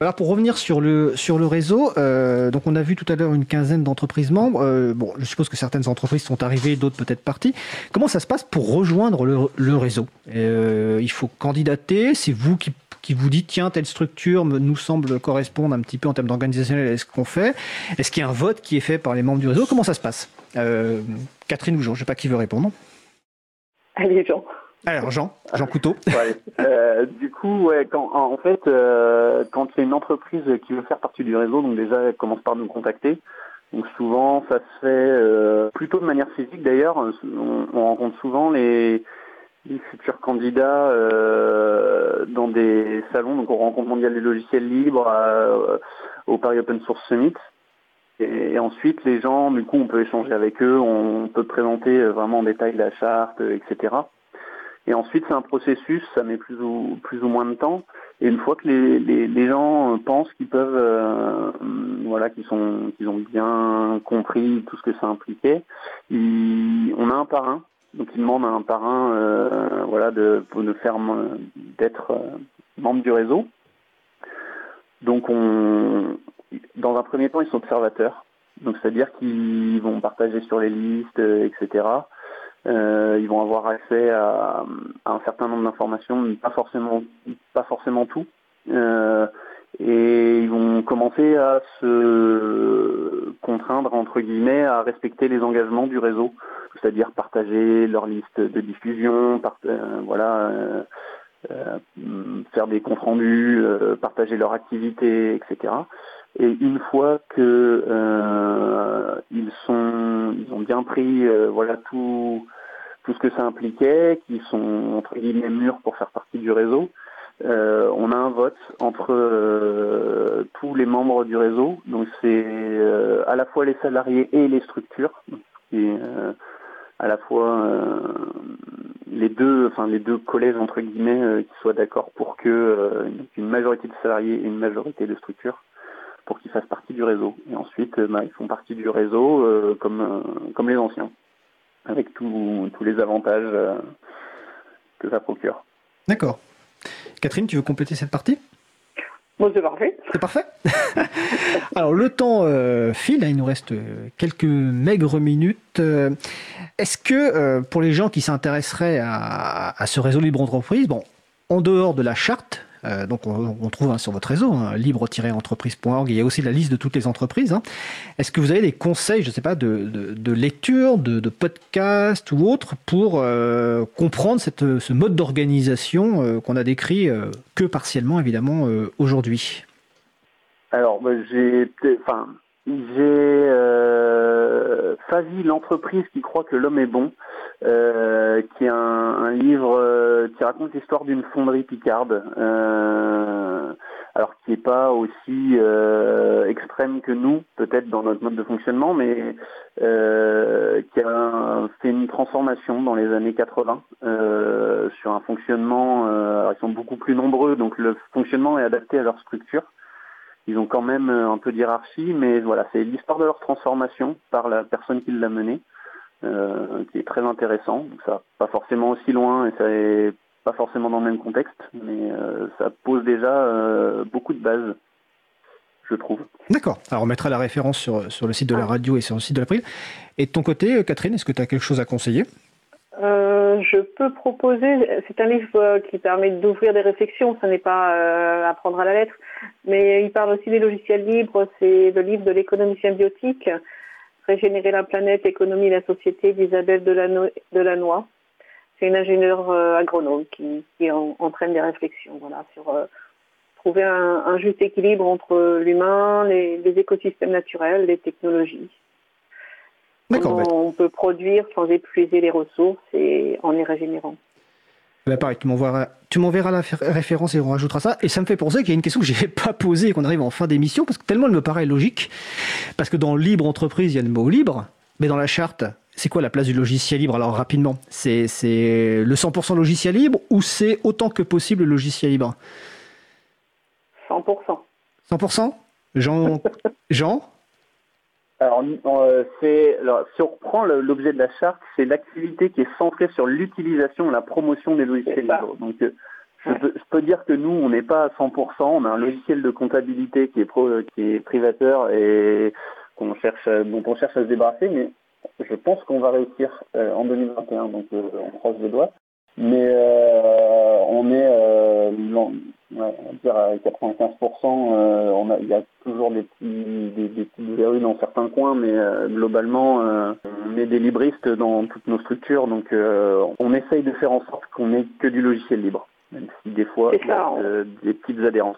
Alors, pour revenir sur le, sur le réseau, euh, donc on a vu tout à l'heure une quinzaine d'entreprises membres. Euh, bon, je suppose que certaines entreprises sont arrivées, d'autres peut-être parties. Comment ça se passe pour rejoindre le, réseau? Euh, Il faut candidater, c'est vous qui qui vous dit tiens telle structure nous semble correspondre un petit peu en termes d'organisationnel à ce qu'on fait Est-ce qu'il y a un vote qui est fait par les membres du réseau? Comment ça se passe? Euh, Catherine ou Jean Je ne sais pas qui veut répondre. Allez Jean. Alors Jean, Jean Couteau. Ouais. Euh, du coup, ouais, quand, en fait, euh, quand a une entreprise qui veut faire partie du réseau, donc déjà elle commence par nous contacter. Donc souvent, ça se fait euh, plutôt de manière physique d'ailleurs. On, on rencontre souvent les, les futurs candidats euh, dans des salons, donc au Rencontre mondiale des logiciels libres, euh, au Paris Open Source Summit. Et, ensuite, les gens, du coup, on peut échanger avec eux, on peut présenter vraiment en détail la charte, etc. Et ensuite, c'est un processus, ça met plus ou, plus ou moins de temps. Et une fois que les, les, gens pensent qu'ils peuvent, euh, voilà, qu'ils sont, qu'ils ont bien compris tout ce que ça impliquait, ils, on a un parrain donc il demande à un parrain euh, voilà, de, faire d'être euh, membre du réseau. Donc on, dans un premier temps, ils sont observateurs. Donc c'est-à-dire qu'ils vont partager sur les listes, etc. Euh, ils vont avoir accès à, à un certain nombre d'informations, pas forcément, pas forcément tout. Euh, et ils vont commencer à se contraindre entre guillemets à respecter les engagements du réseau c'est-à-dire partager leur liste de diffusion, euh, voilà, euh, euh, faire des comptes rendus, euh, partager leur activité, etc. Et une fois que euh, ils sont, ils ont bien pris, voilà tout, tout ce que ça impliquait, qu'ils sont entre guillemets mûrs pour faire partie du réseau, euh, on a un vote entre euh, tous les membres du réseau. Donc c'est euh, à la fois les salariés et les structures. Et, à la fois les deux, enfin les deux collèges entre guillemets qui soient d'accord pour que une majorité de salariés et une majorité de structures pour qu'ils fassent partie du réseau. Et ensuite, bah, ils font partie du réseau comme comme les anciens, avec tous les avantages que ça procure. D'accord. Catherine, tu veux compléter cette partie? Bon, c'est parfait. C'est parfait? Alors, le temps euh, file, hein, il nous reste quelques maigres minutes. Euh, Est-ce que euh, pour les gens qui s'intéresseraient à, à, ce réseau libre entreprise, bon, en dehors de la charte, euh, donc on, trouve hein, sur votre réseau, hein, libre-entreprise.org, il y a aussi la liste de toutes les entreprises. Hein. Est-ce que vous avez des conseils, je ne sais pas, de, lecture, de, podcast ou autre pour euh, comprendre cette, ce mode d'organisation euh, qu'on a décrit que partiellement, évidemment, aujourd'hui? Alors, bah, j'ai... Enfin, j'ai euh, l'entreprise qui croit que l'homme est bon, euh, qui est un, un livre euh, qui raconte l'histoire d'une fonderie picarde, euh, alors qui n'est pas aussi euh, extrême que nous, peut-être dans notre mode de fonctionnement, mais euh, qui a fait une transformation dans les années 80 sur un fonctionnement, ils sont beaucoup plus nombreux, donc le fonctionnement est adapté à leur structure. Ils ont quand même un peu d'hierarchie, mais voilà, c'est l'histoire de leur transformation par la personne qui l'a menée, euh, qui est très intéressant. Donc ça pas forcément aussi loin et ça est pas forcément dans le même contexte, mais euh, ça pose déjà euh, beaucoup de bases, je trouve. D'accord. Alors on mettra la référence sur, sur le site de la radio et sur le site de l'April. Et de ton côté, Catherine, est-ce que tu as quelque chose à conseiller? Euh, je peux proposer, c'est un livre qui permet d'ouvrir des réflexions, ce n'est pas euh, à prendre à la lettre, mais il parle aussi des logiciels libres, c'est le livre de l'économie symbiotique, Régénérer la planète, l'économie et la société d'Isabelle Delannoy. C'est une ingénieure euh, agronome qui, qui en, entraîne des réflexions voilà, sur trouver un, un juste équilibre entre l'humain, les, les écosystèmes naturels, les technologies. Comment on peut produire sans épuiser les ressources et en les régénérant. Bah, pareil, tu m'enverras, tu m'enverras la fé- référence et on rajoutera ça. Et ça me fait penser qu'il y a une question que j'ai pas posée et qu'on arrive en fin d'émission parce que tellement elle me paraît logique. Parce que dans libre entreprise, il y a le mot libre, mais dans la charte, c'est quoi la place du logiciel libre? Alors rapidement, c'est, c'est le 100% logiciel libre ou c'est autant que possible le logiciel libre? 100%. 100% Jean, Jean? Alors, euh, c'est, alors, si on reprend l'objet de la charte, c'est l'activité qui est centrée sur l'utilisation et la promotion des logiciels libres. Donc, euh, je, peux, je peux dire que nous, on n'est pas à 100%. On a un logiciel de comptabilité qui est, pro, qui est privateur et qu'on cherche, à- dont on cherche à se débarrasser, mais je pense qu'on va réussir euh, en 2021. Donc, euh, on croise les doigts. Mais euh, on est, euh, ouais, on va dire à 95%. euh, on a, il y a toujours des petits, des, des petites verrues dans certains coins, mais euh, globalement, euh, on est des libristes dans toutes nos structures, donc euh, on essaye de faire en sorte qu'on ait que du logiciel libre, même si des fois il y a euh, des petites adhérences.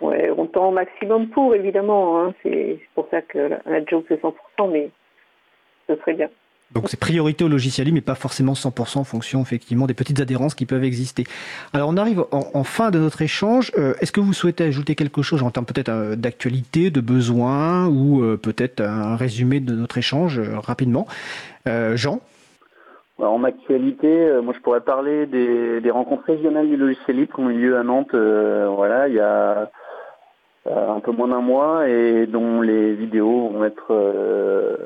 Ouais, on tend au maximum pour, évidemment. hein. C'est c'est pour ça que la, la joke c'est 100%, mais ce serait bien. Donc c'est priorité au logiciel mais pas forcément 100% en fonction effectivement des petites adhérences qui peuvent exister. Alors on arrive en, fin de notre échange. Euh, Est-ce que vous souhaitez ajouter quelque chose en termes peut-être euh, d'actualité, de besoin, ou euh, peut-être un résumé de notre échange rapidement? Jean? Alors, En actualité, moi je pourrais parler des, rencontres régionales du logiciel libre qui ont eu lieu à Nantes. voilà, il y a un peu moins d'un mois et dont les vidéos vont être. euh,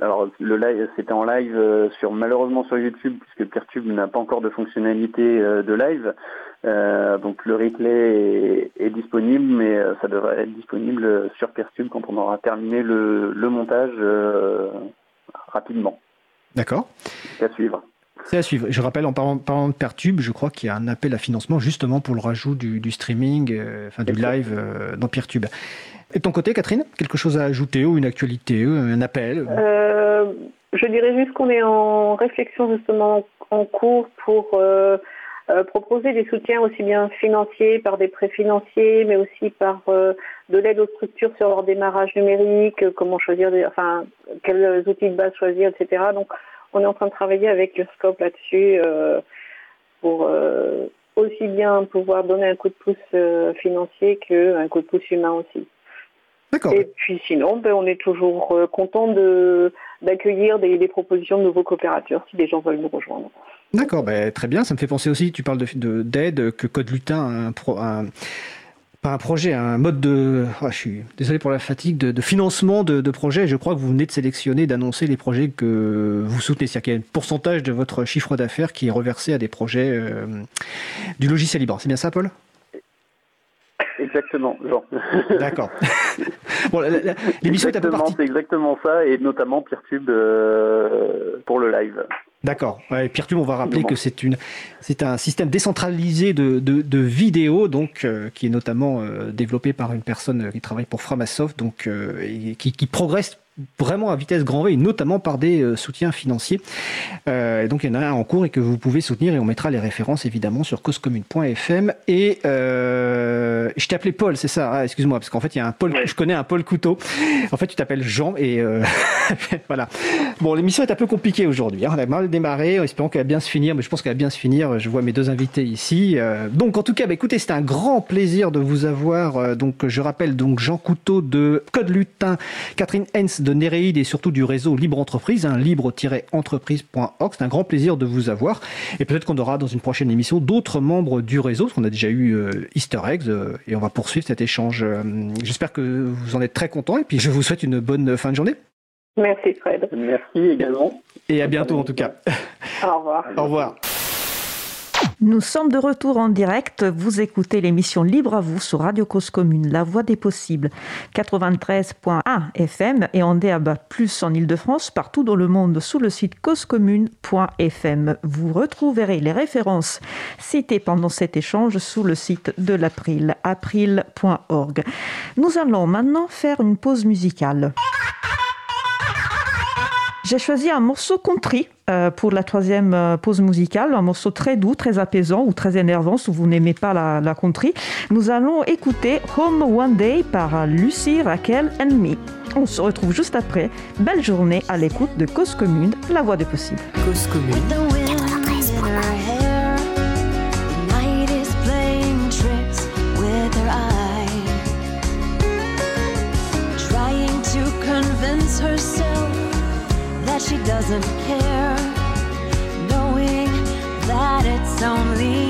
alors le live, c'était en live euh, sur malheureusement sur YouTube puisque Peertube n'a pas encore de fonctionnalité euh, de live. Euh, donc le replay est, est disponible, mais euh, ça devrait être disponible sur Peertube quand on aura terminé le, le montage euh, rapidement. D'accord. À suivre. C'est à suivre. Je rappelle, en parlant, parlant de Pertube, je crois qu'il y a un appel à financement justement pour le rajout du, du streaming, euh, enfin du live euh, dans Peertube. Et de ton côté, Catherine, quelque chose à ajouter ou une actualité, euh, un appel Euh, je dirais juste qu'on est en réflexion justement en cours pour proposer des soutiens aussi bien financiers par des prêts financiers, mais aussi par de l'aide aux structures sur leur démarrage numérique, comment choisir, des, enfin quels outils de base choisir, etc. Donc on est en train de travailler avec Urscope là-dessus euh, pour euh, aussi bien pouvoir donner un coup de pouce euh, financier qu'un coup de pouce humain aussi. D'accord. Et puis sinon, ben, on est toujours content de d'accueillir des, des propositions de nouveaux coopérateurs si des gens veulent nous rejoindre. D'accord, ben, très bien. Ça me fait penser aussi, tu parles d'aide, de, d'aide que Code Lutin a un, pro- un- pas un projet, un mode de. ah, je suis désolé pour la fatigue, de, de financement de, de projets. Je crois que vous venez de sélectionner, d'annoncer les projets que vous soutenez. C'est-à-dire qu'il y a un pourcentage de votre chiffre d'affaires qui est reversé à des projets euh, du logiciel libre. C'est bien ça, Paul? Exactement, Jean. D'accord. bon, l'émission est un peu partie. C'est exactement ça, et notamment Peertube euh, pour le live. D'accord. Ouais, Peertube, on va rappeler que c'est une, c'est un système décentralisé de, de, de vidéos, donc euh, qui est notamment euh, développé par une personne euh, qui travaille pour Framasoft, donc euh, et qui, qui progresse vraiment à vitesse grand V, notamment par des euh, soutiens financiers. Euh, et donc il y en a un en cours et que vous pouvez soutenir, et on mettra les références évidemment sur causecommune.fm. Et euh, je appelé Paul, c'est ça? Ah, Excuse-moi, parce qu'en fait il y a un Paul, je connais un Paul Couteau. En fait tu t'appelles Jean, et euh, voilà. Bon, l'émission est un peu compliquée aujourd'hui. hein. On a mal démarré, en espérant qu'elle va bien se finir, mais je pense qu'elle va bien se finir. Je vois mes deux invités ici. Donc, en tout cas, bah, écoutez, c'était un grand plaisir de vous avoir. Donc, je rappelle donc Jean Couteau de Code Lutin, Catherine Hens de Néréide et surtout du réseau Libre Entreprise, hein, libre-entreprise.org. C'est un grand plaisir de vous avoir. Et peut-être qu'on aura dans une prochaine émission d'autres membres du réseau, parce qu'on a déjà eu euh, Easter eggs, euh, et on va poursuivre cet échange. Euh, J'espère que vous en êtes très contents, et puis je vous souhaite une bonne fin de journée. Merci Fred. Merci également. Et à bientôt en tout cas. Au revoir. Au revoir. Nous sommes de retour en direct. Vous écoutez l'émission Libre à vous sur Radio Cause Commune, la voix des possibles. 93.1 FM et en DAB+, en Ile-de-France, partout dans le monde, sous le site causecommune.fm. Vous retrouverez les références citées pendant cet échange sous le site de l'April, april.org. Nous allons maintenant faire une pause musicale. J'ai choisi un morceau country euh, pour la troisième euh, pause musicale, un morceau très doux, très apaisant ou très énervant si vous n'aimez pas la, la country. Nous allons écouter Home One Day par Lucie, Raquel and Me. On se retrouve juste après. Belle journée à l'écoute de Cause Commune, la voix des possibles. Cause Commune. Doesn't care, knowing that it's only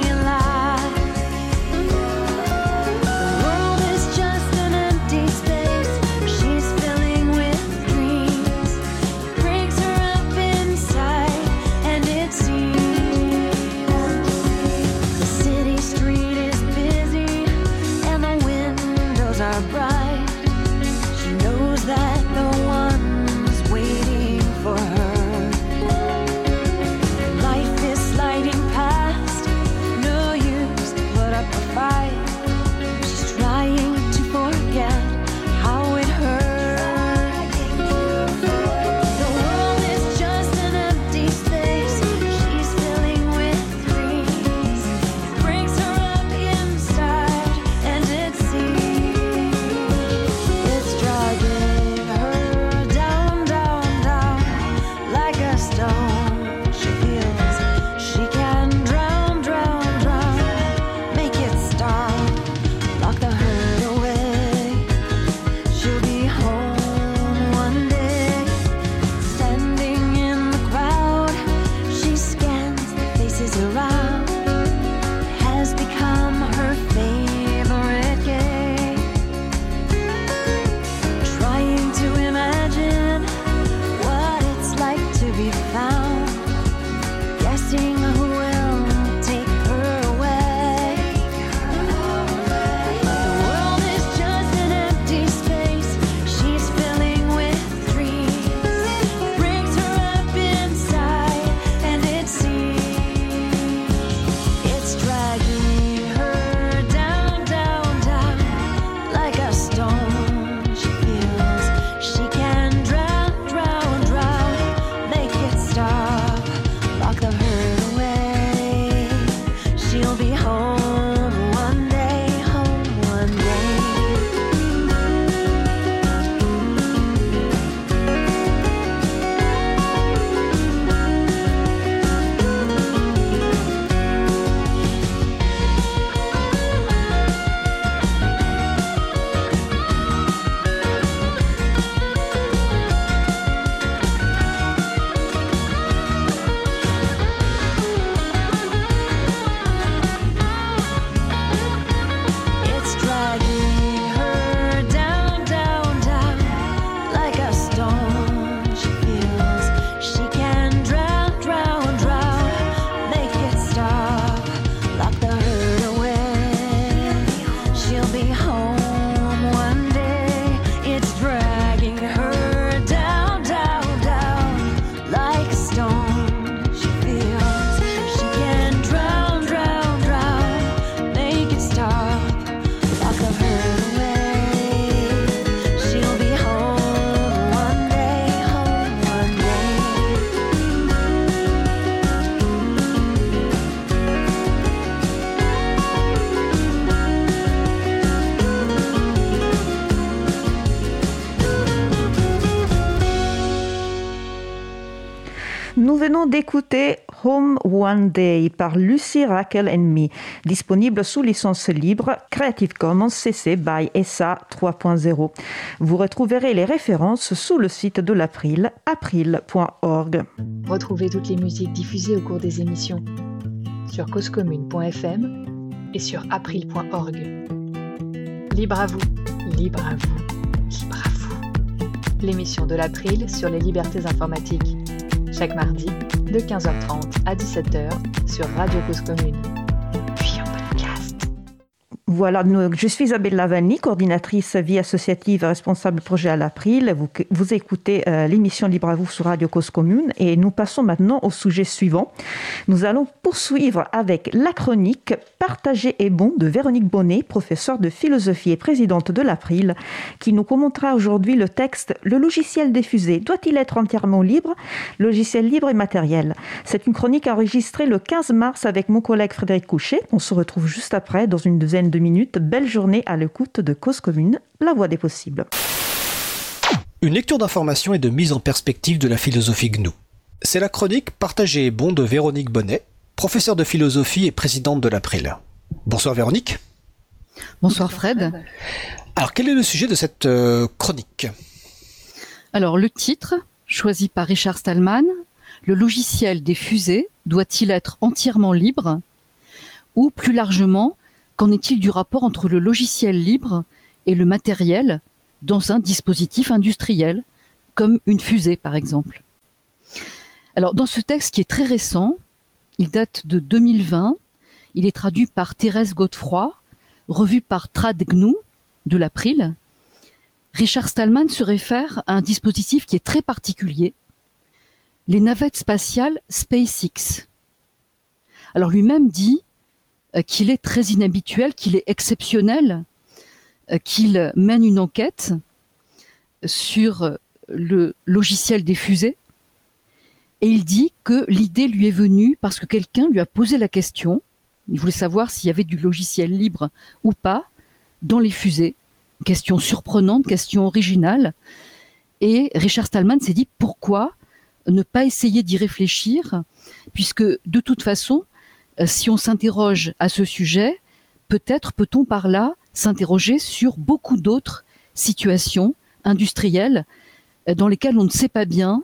One Day par Lucy Raquel Me, disponible sous licence libre Creative Commons CC by SA 3.0. Vous retrouverez les références sous le site de l'April, april.org. Retrouvez toutes les musiques diffusées au cours des émissions sur causecommune.fm et sur april.org. Libre à vous, libre à vous, libre à vous. L'émission de l'April sur les libertés informatiques. Chaque mardi de 15h30 à 17h sur Radio Cause Commune. Voilà, je suis Isabelle Lavanny, coordinatrice vie associative responsable projet à l'April. Vous, vous écoutez euh, l'émission Libre à vous sur Radio Cause Commune et nous passons maintenant au sujet suivant. Nous allons poursuivre avec la chronique Partager est bon de Véronique Bonnet, professeure de philosophie et présidente de l'April, qui nous commentera aujourd'hui le texte Le logiciel diffusé doit-il être entièrement libre? Logiciel libre et matériel. C'est une chronique enregistrée le 15 mars avec mon collègue Frédéric Couchet. On se retrouve juste après, dans une douzaine de minutes. Belle journée à l'écoute de Cause Commune, la voix des possibles. Une lecture d'information et de mise en perspective de la philosophie GNU. C'est la chronique Partagée et bon de Véronique Bonnet, professeure de philosophie et présidente de l'April. Bonsoir Véronique. Bonsoir Fred. Alors quel est le sujet de cette euh, chronique? Alors le titre, choisi par Richard Stallman, le logiciel des fusées doit-il être entièrement libre Ou plus largement, qu'en est-il du rapport entre le logiciel libre et le matériel dans un dispositif industriel, comme une fusée par exemple? Alors dans ce texte qui est très récent, il date de 2020, il est traduit par Thérèse Godefroy, revu par TradGNU de l'April. Richard Stallman se réfère à un dispositif qui est très particulier, les navettes spatiales SpaceX. Alors lui-même dit qu'il est très inhabituel, qu'il est exceptionnel, euh, qu'il mène une enquête sur euh, le logiciel des fusées. Et il dit que l'idée lui est venue parce que quelqu'un lui a posé la question. Il voulait savoir s'il y avait du logiciel libre ou pas dans les fusées. Question surprenante, question originale. Et Richard Stallman s'est dit pourquoi ne pas essayer d'y réfléchir, puisque de toute façon, euh, si on s'interroge à ce sujet, peut-être peut-on par là s'interroger sur beaucoup d'autres situations industrielles euh, dans lesquelles on ne sait pas bien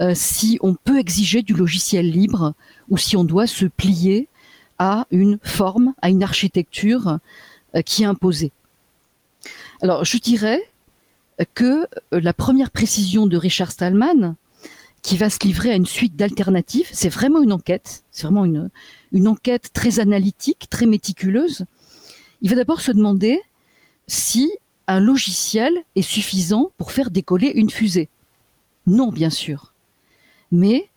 euh, si on peut exiger du logiciel libre ou si on doit se plier à une forme, à une architecture euh, qui est imposée. Alors, je dirais que euh, la première précision de Richard Stallman, qui va se livrer à une suite d'alternatives, c'est vraiment une enquête, c'est vraiment une, une enquête très analytique, très méticuleuse. Il va d'abord se demander si un logiciel est suffisant pour faire décoller une fusée. Non, bien sûr. Mais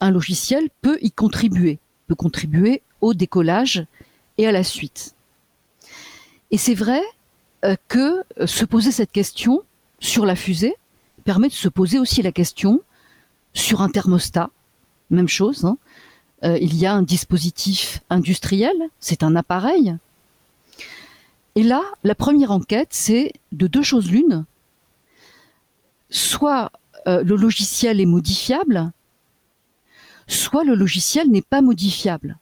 un logiciel peut y contribuer, peut contribuer au décollage et à la suite. Et c'est vrai euh, que se poser cette question sur la fusée permet de se poser aussi la question sur un thermostat. Même chose. hein. Euh, il y a un dispositif industriel, c'est un appareil. Et là, la première enquête, c'est de deux choses l'une. Soit euh, le logiciel est modifiable, soit le logiciel n'est pas modifiable.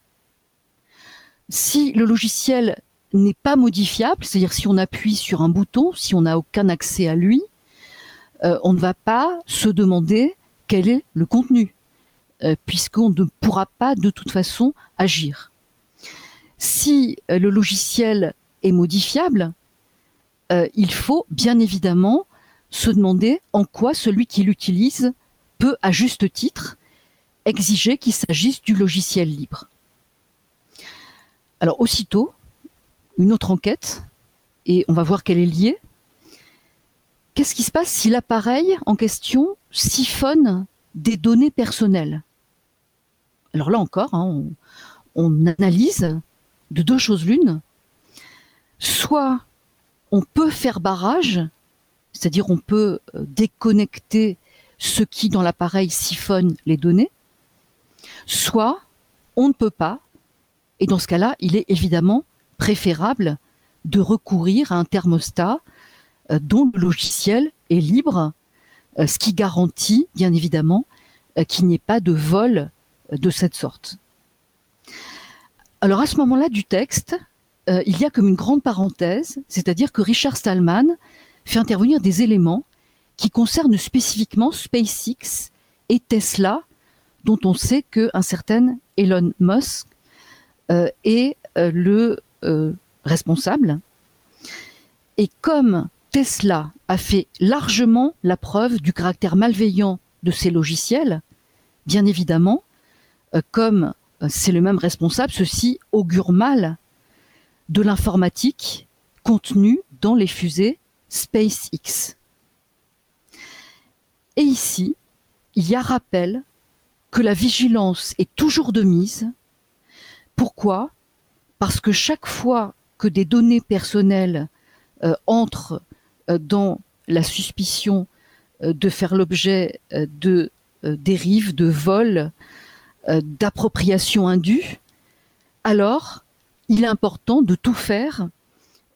Si le logiciel n'est pas modifiable, c'est-à-dire si on appuie sur un bouton, si on n'a aucun accès à lui, euh, on ne va pas se demander quel est le contenu, euh, puisqu'on ne pourra pas de toute façon agir. Si euh, le logiciel est modifiable, euh, il faut bien évidemment se demander en quoi celui qui l'utilise peut, à juste titre, exiger qu'il s'agisse du logiciel libre. Alors aussitôt, une autre enquête, et on va voir qu'elle est liée. Qu'est-ce qui se passe si l'appareil en question siphonne des données personnelles? Alors là encore, hein, on, analyse de deux choses l'une. Soit on peut faire barrage, c'est-à-dire on peut euh, déconnecter ce qui dans l'appareil siphonne les données, soit on ne peut pas, et dans ce cas-là, il est évidemment préférable de recourir à un thermostat dont le logiciel est libre, euh, ce qui garantit bien évidemment euh, qu'il n'y ait pas de vol euh, de cette sorte. Alors à ce moment-là du texte, euh, il y a comme une grande parenthèse, c'est-à-dire que Richard Stallman fait intervenir des éléments qui concernent spécifiquement SpaceX et Tesla, dont on sait qu'un certain Elon Musk euh, est euh, le euh, responsable. Et comme Tesla a fait largement la preuve du caractère malveillant de ces logiciels, bien évidemment, euh, comme euh, c'est le même responsable, ceci augure mal de l'informatique contenue dans les fusées SpaceX. Et ici, il y a rappel que la vigilance est toujours de mise. Pourquoi? Parce que chaque fois que des données personnelles euh, entrent dans la suspicion euh, de faire l'objet euh, de euh, dérives, de vols, euh, d'appropriation indue, alors il est important de tout faire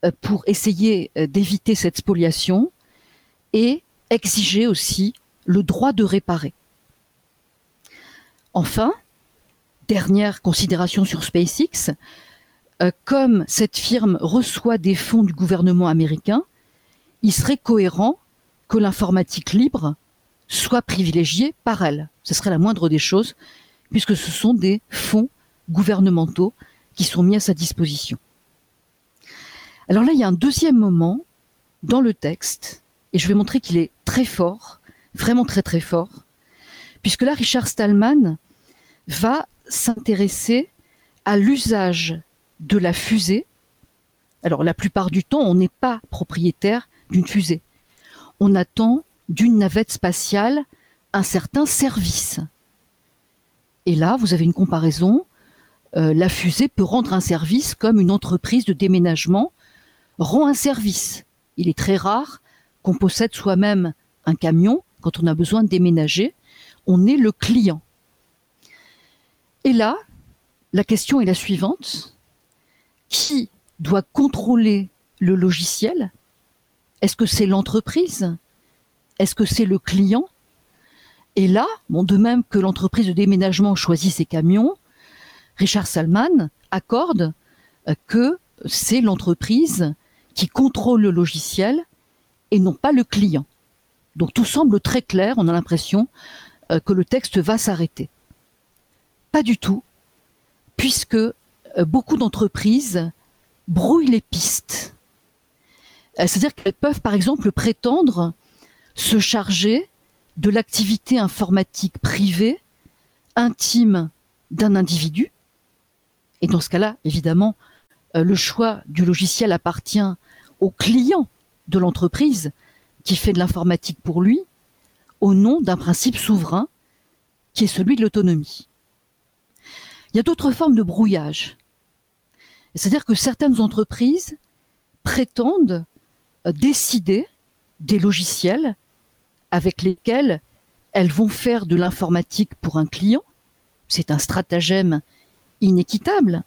euh, pour essayer euh, d'éviter cette spoliation et exiger aussi le droit de réparer. Enfin, dernière considération sur SpaceX, euh, comme cette firme reçoit des fonds du gouvernement américain, il serait cohérent que l'informatique libre soit privilégiée par elle. Ce serait la moindre des choses, puisque ce sont des fonds gouvernementaux qui sont mis à sa disposition. Alors là, il y a un deuxième moment dans le texte, et je vais montrer qu'il est très fort, vraiment très très fort, puisque là, Richard Stallman va s'intéresser à l'usage de la fusée. Alors la plupart du temps, on n'est pas propriétaire d'une fusée. On attend d'une navette spatiale un certain service. Et là, vous avez une comparaison. Euh, la fusée peut rendre un service comme une entreprise de déménagement rend un service. Il est très rare qu'on possède soi-même un camion quand on a besoin de déménager. On est le client. Et là, la question est la suivante. Qui doit contrôler le logiciel Est-ce que c'est l'entreprise? Est-ce que c'est le client? Et là, de même que l'entreprise de déménagement choisit ses camions, Richard Salman accorde euh, que c'est l'entreprise qui contrôle le logiciel et non pas le client. Donc tout semble très clair, on a l'impression euh, que le texte va s'arrêter. Pas du tout, puisque euh, beaucoup d'entreprises brouillent les pistes. Euh, C'est-à-dire qu'elles peuvent, par exemple, prétendre se charger de l'activité informatique privée, intime d'un individu. Et dans ce cas-là, évidemment, euh, le choix du logiciel appartient au client de l'entreprise qui fait de l'informatique pour lui, au nom d'un principe souverain qui est celui de l'autonomie. Il y a d'autres formes de brouillage. C'est-à-dire que certaines entreprises prétendent décider des logiciels avec lesquels elles vont faire de l'informatique pour un client. C'est un stratagème inéquitable.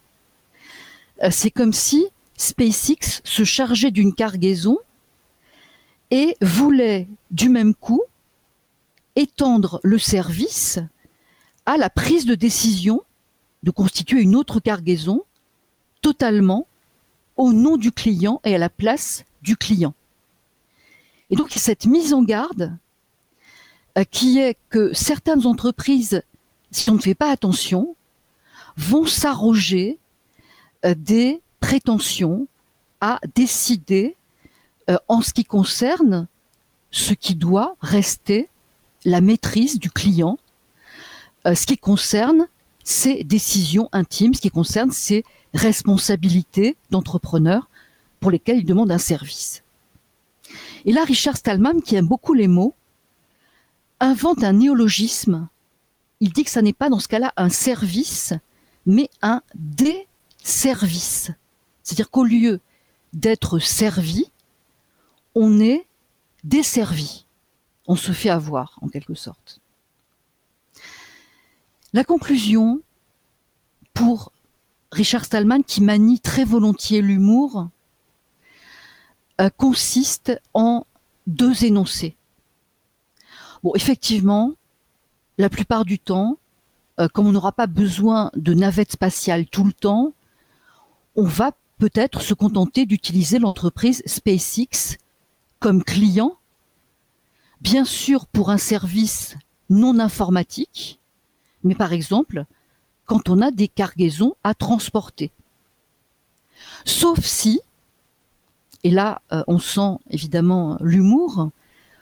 Euh, C'est comme si SpaceX se chargeait d'une cargaison et voulait du même coup étendre le service à la prise de décision de constituer une autre cargaison totalement au nom du client et à la place du client. Et donc cette mise en garde euh, qui est que certaines entreprises, si on ne fait pas attention, vont s'arroger euh, des prétentions à décider euh, en ce qui concerne ce qui doit rester la maîtrise du client, ce qui concerne ses décisions intimes, ce qui concerne ses responsabilités d'entrepreneur pour lesquelles il demande un service. Et là, Richard Stallman, qui aime beaucoup les mots, invente un néologisme. Il dit que ça n'est pas dans ce cas-là un service, mais un desservice. C'est-à-dire qu'au lieu d'être servi, on est desservi. On se fait avoir, en quelque sorte. La conclusion pour Richard Stallman, qui manie très volontiers l'humour, consiste en deux énoncés. Bon, effectivement, la plupart du temps, euh, comme on n'aura pas besoin de navettes spatiales tout le temps, on va peut-être se contenter d'utiliser l'entreprise SpaceX comme client, bien sûr pour un service non informatique, mais par exemple quand on a des cargaisons à transporter. Sauf si, et là euh, on sent évidemment l'humour,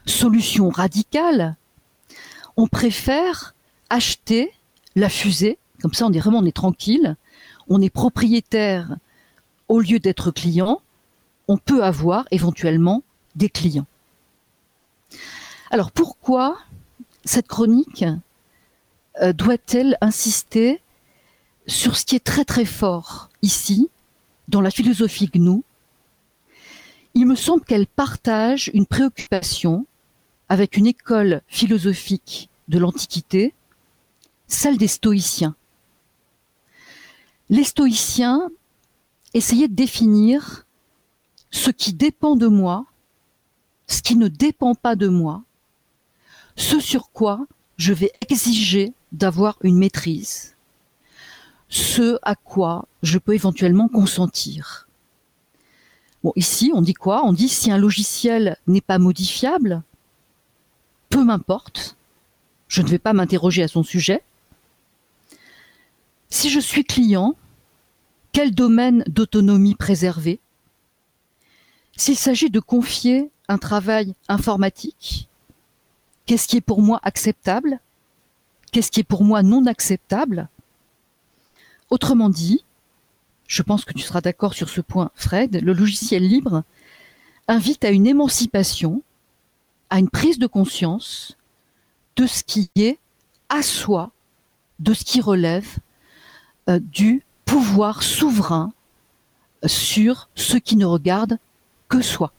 solution radicale, on préfère acheter la fusée, comme ça on est vraiment on est tranquille, on est propriétaire au lieu d'être client, on peut avoir éventuellement des clients. Alors pourquoi cette chronique euh, doit-elle insister sur ce qui est très très fort ici, dans la philosophie GNU Il me semble qu'elle partage une préoccupation avec une école philosophique de l'Antiquité, celle des stoïciens. Les stoïciens essayaient de définir ce qui dépend de moi, ce qui ne dépend pas de moi, ce sur quoi je vais exiger d'avoir une maîtrise, ce à quoi je peux éventuellement consentir. Ici, on dit quoi? On dit si un logiciel n'est pas modifiable, peu m'importe, je ne vais pas m'interroger à son sujet. Si je suis client, quel domaine d'autonomie préserver? S'il s'agit de confier un travail informatique, qu'est-ce qui est pour moi acceptable? Qu'est-ce qui est pour moi non acceptable? Autrement dit, je pense que tu seras d'accord sur ce point, Fred, le logiciel libre invite à une émancipation, à une prise de conscience de ce qui est à soi, de ce qui relève euh, du pouvoir souverain sur ce qui ne regarde que soi.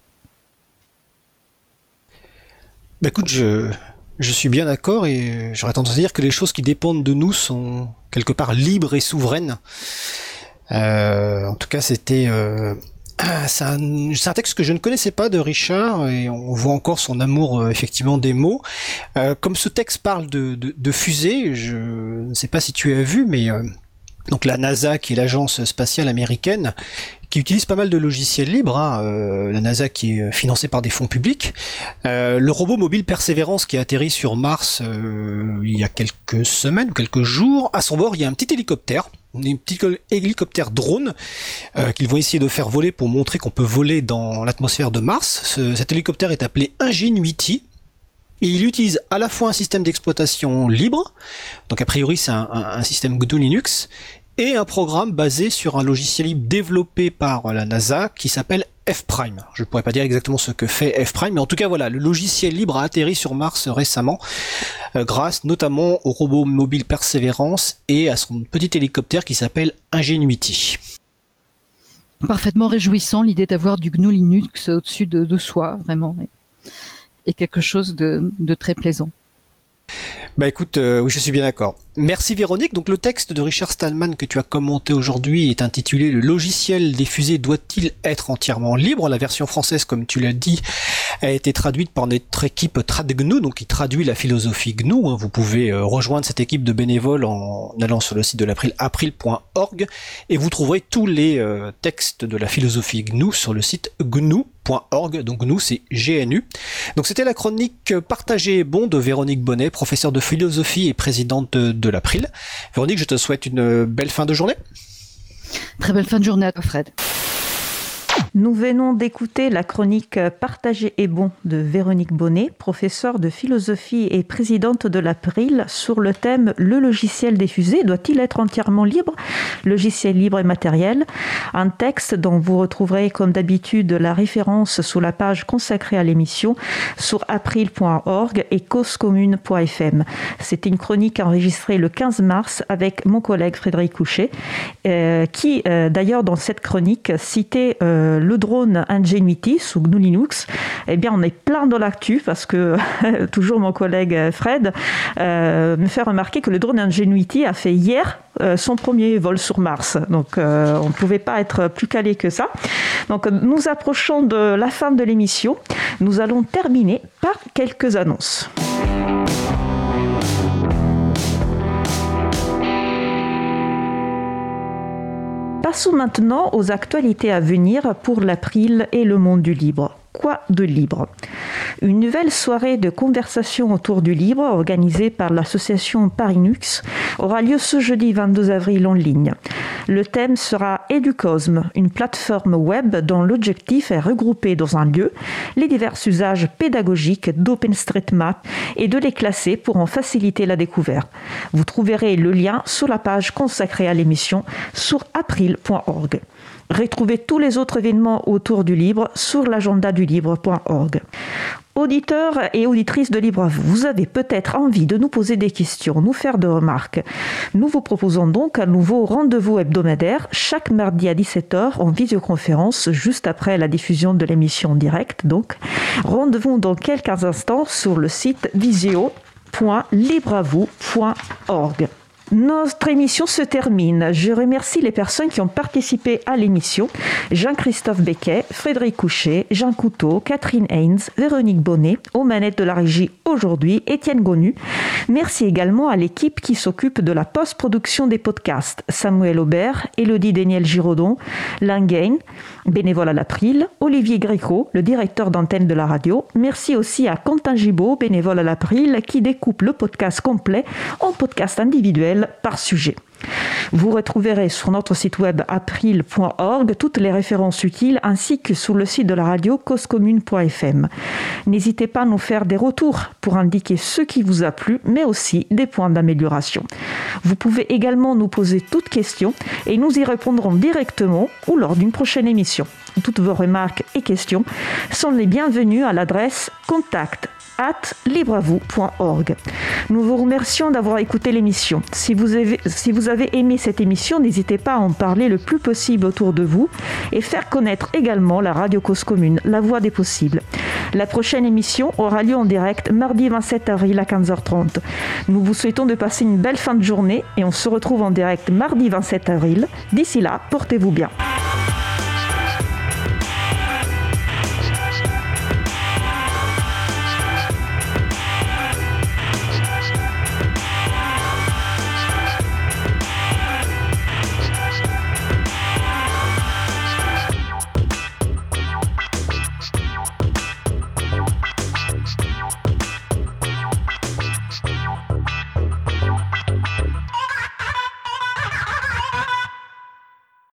Bah écoute, je, je suis bien d'accord et j'aurais tendance à dire que les choses qui dépendent de nous sont quelque part libres et souveraines. Euh, en tout cas, c'était euh, c'est un, un texte que je ne connaissais pas de Richard et on voit encore son amour euh, effectivement des mots. Euh, comme ce texte parle de, de, de fusées, je ne sais pas si tu as vu, mais euh, donc la NASA, qui est l'agence spatiale américaine, qui utilise pas mal de logiciels libres, hein, euh, la NASA qui est financée par des fonds publics. Euh, le robot mobile Perseverance qui a atterri sur Mars euh, il y a quelques semaines ou quelques jours, à son bord il y a un petit hélicoptère, un petit hélicoptère drone euh, qu'ils vont essayer de faire voler pour montrer qu'on peut voler dans l'atmosphère de Mars. Ce- cet hélicoptère est appelé Ingenuity. Il utilise à la fois un système d'exploitation libre, donc a priori c'est un système GNU Linux, et un programme basé sur un logiciel libre développé par la NASA qui s'appelle F-Prime. Je ne pourrais pas dire exactement ce que fait F-Prime, mais en tout cas voilà, le logiciel libre a atterri sur Mars récemment, euh, grâce notamment au robot mobile Perseverance et à son petit hélicoptère qui s'appelle Ingenuity. Parfaitement réjouissant l'idée d'avoir du GNU Linux au-dessus de, de soi, vraiment. Et, quelque chose de, de très plaisant. Bah écoute, euh, oui, je suis bien d'accord. Merci Véronique. Donc le texte de Richard Stallman que tu as commenté aujourd'hui est intitulé Le logiciel des fusées doit-il être entièrement libre? La version française, comme tu l'as dit, a été traduite par notre équipe TradGNU, donc qui traduit la philosophie GNU. hein. Vous pouvez euh, rejoindre cette équipe de bénévoles en allant sur le site de l'April, april.org, et vous trouverez tous les euh, textes de la philosophie GNU sur le site gnu.org. Donc GNU, c'est GNU. Donc c'était la chronique partagée et bon de Véronique Bonnet, professeure de philosophie et présidente de, de l'April. Véronique, je te souhaite une belle fin de journée. Très belle fin de journée à toi, Fred. Nous venons d'écouter la chronique Partagée et bon de Véronique Bonnet, professeure de philosophie et présidente de l'April, sur le thème Le logiciel des fusées doit-il être entièrement libre? Logiciel libre et matériel. Un texte dont vous retrouverez comme d'habitude la référence sous la page consacrée à l'émission sur april.org et causecommune.fm. C'était une chronique enregistrée le 15 mars avec mon collègue Frédéric Couchet, euh, qui euh, d'ailleurs dans cette chronique citait euh, le drone Ingenuity sous GNU Linux. Eh bien, on est plein dans l'actu parce que toujours mon collègue Fred euh, me fait remarquer que le drone Ingenuity a fait hier euh, son premier vol sur Mars. Donc, euh, on ne pouvait pas être plus calé que ça. Donc, nous approchons de la fin de l'émission. Nous allons terminer par quelques annonces. Passons maintenant aux actualités à venir pour l'April et le monde du libre. Quoi de libre Une nouvelle soirée de conversation autour du libre organisée par l'association Parinux aura lieu ce jeudi 22 avril en ligne. Le thème sera Educosme, une plateforme web dont l'objectif est regrouper dans un lieu les divers usages pédagogiques d'OpenStreetMap et de les classer pour en faciliter la découverte. Vous trouverez le lien sur la page consacrée à l'émission sur april.org. Retrouvez tous les autres événements autour du livre sur l'agenda du. Auditeurs et auditrices de Libre à vous, vous avez peut-être envie de nous poser des questions, nous faire de remarques. Nous vous proposons donc un nouveau rendez-vous hebdomadaire chaque mardi à 17h en visioconférence juste après la diffusion de l'émission en direct. Donc, rendez-vous dans quelques instants sur le site visio.libreavou.org. Notre émission se termine. Je remercie les personnes qui ont participé à l'émission. Jean-Christophe Becquet, Frédéric Couchet, Jean Couteau, Catherine Haynes, Véronique Bonnet, aux manettes de la régie aujourd'hui, Étienne Gonu. Merci également à l'équipe qui s'occupe de la post-production des podcasts. Samuel Aubert, Elodie Daniel Giraudon, Langain, bénévole à l'April, Olivier Gréco, le directeur d'antenne de la radio. Merci aussi à Quentin Gibaud, bénévole à l'April, qui découpe le podcast complet en podcast individuel par sujet. Vous retrouverez sur notre site web april.org toutes les références utiles ainsi que sur le site de la radio causecommune.fm. N'hésitez pas à nous faire des retours pour indiquer ce qui vous a plu, mais aussi des points d'amélioration. Vous pouvez également nous poser toutes questions et nous y répondrons directement ou lors d'une prochaine émission. Toutes vos remarques et questions sont les bienvenues à l'adresse contact at libreavou.org. Nous vous remercions d'avoir écouté l'émission. Si vous, avez, si vous avez aimé cette émission, n'hésitez pas à en parler le plus possible autour de vous et faire connaître également la radio cause commune, la voix des possibles. La prochaine émission aura lieu en direct mardi 27 avril à 15h30. Nous vous souhaitons de passer une belle fin de journée et on se retrouve en direct mardi 27 avril. D'ici là, portez-vous bien.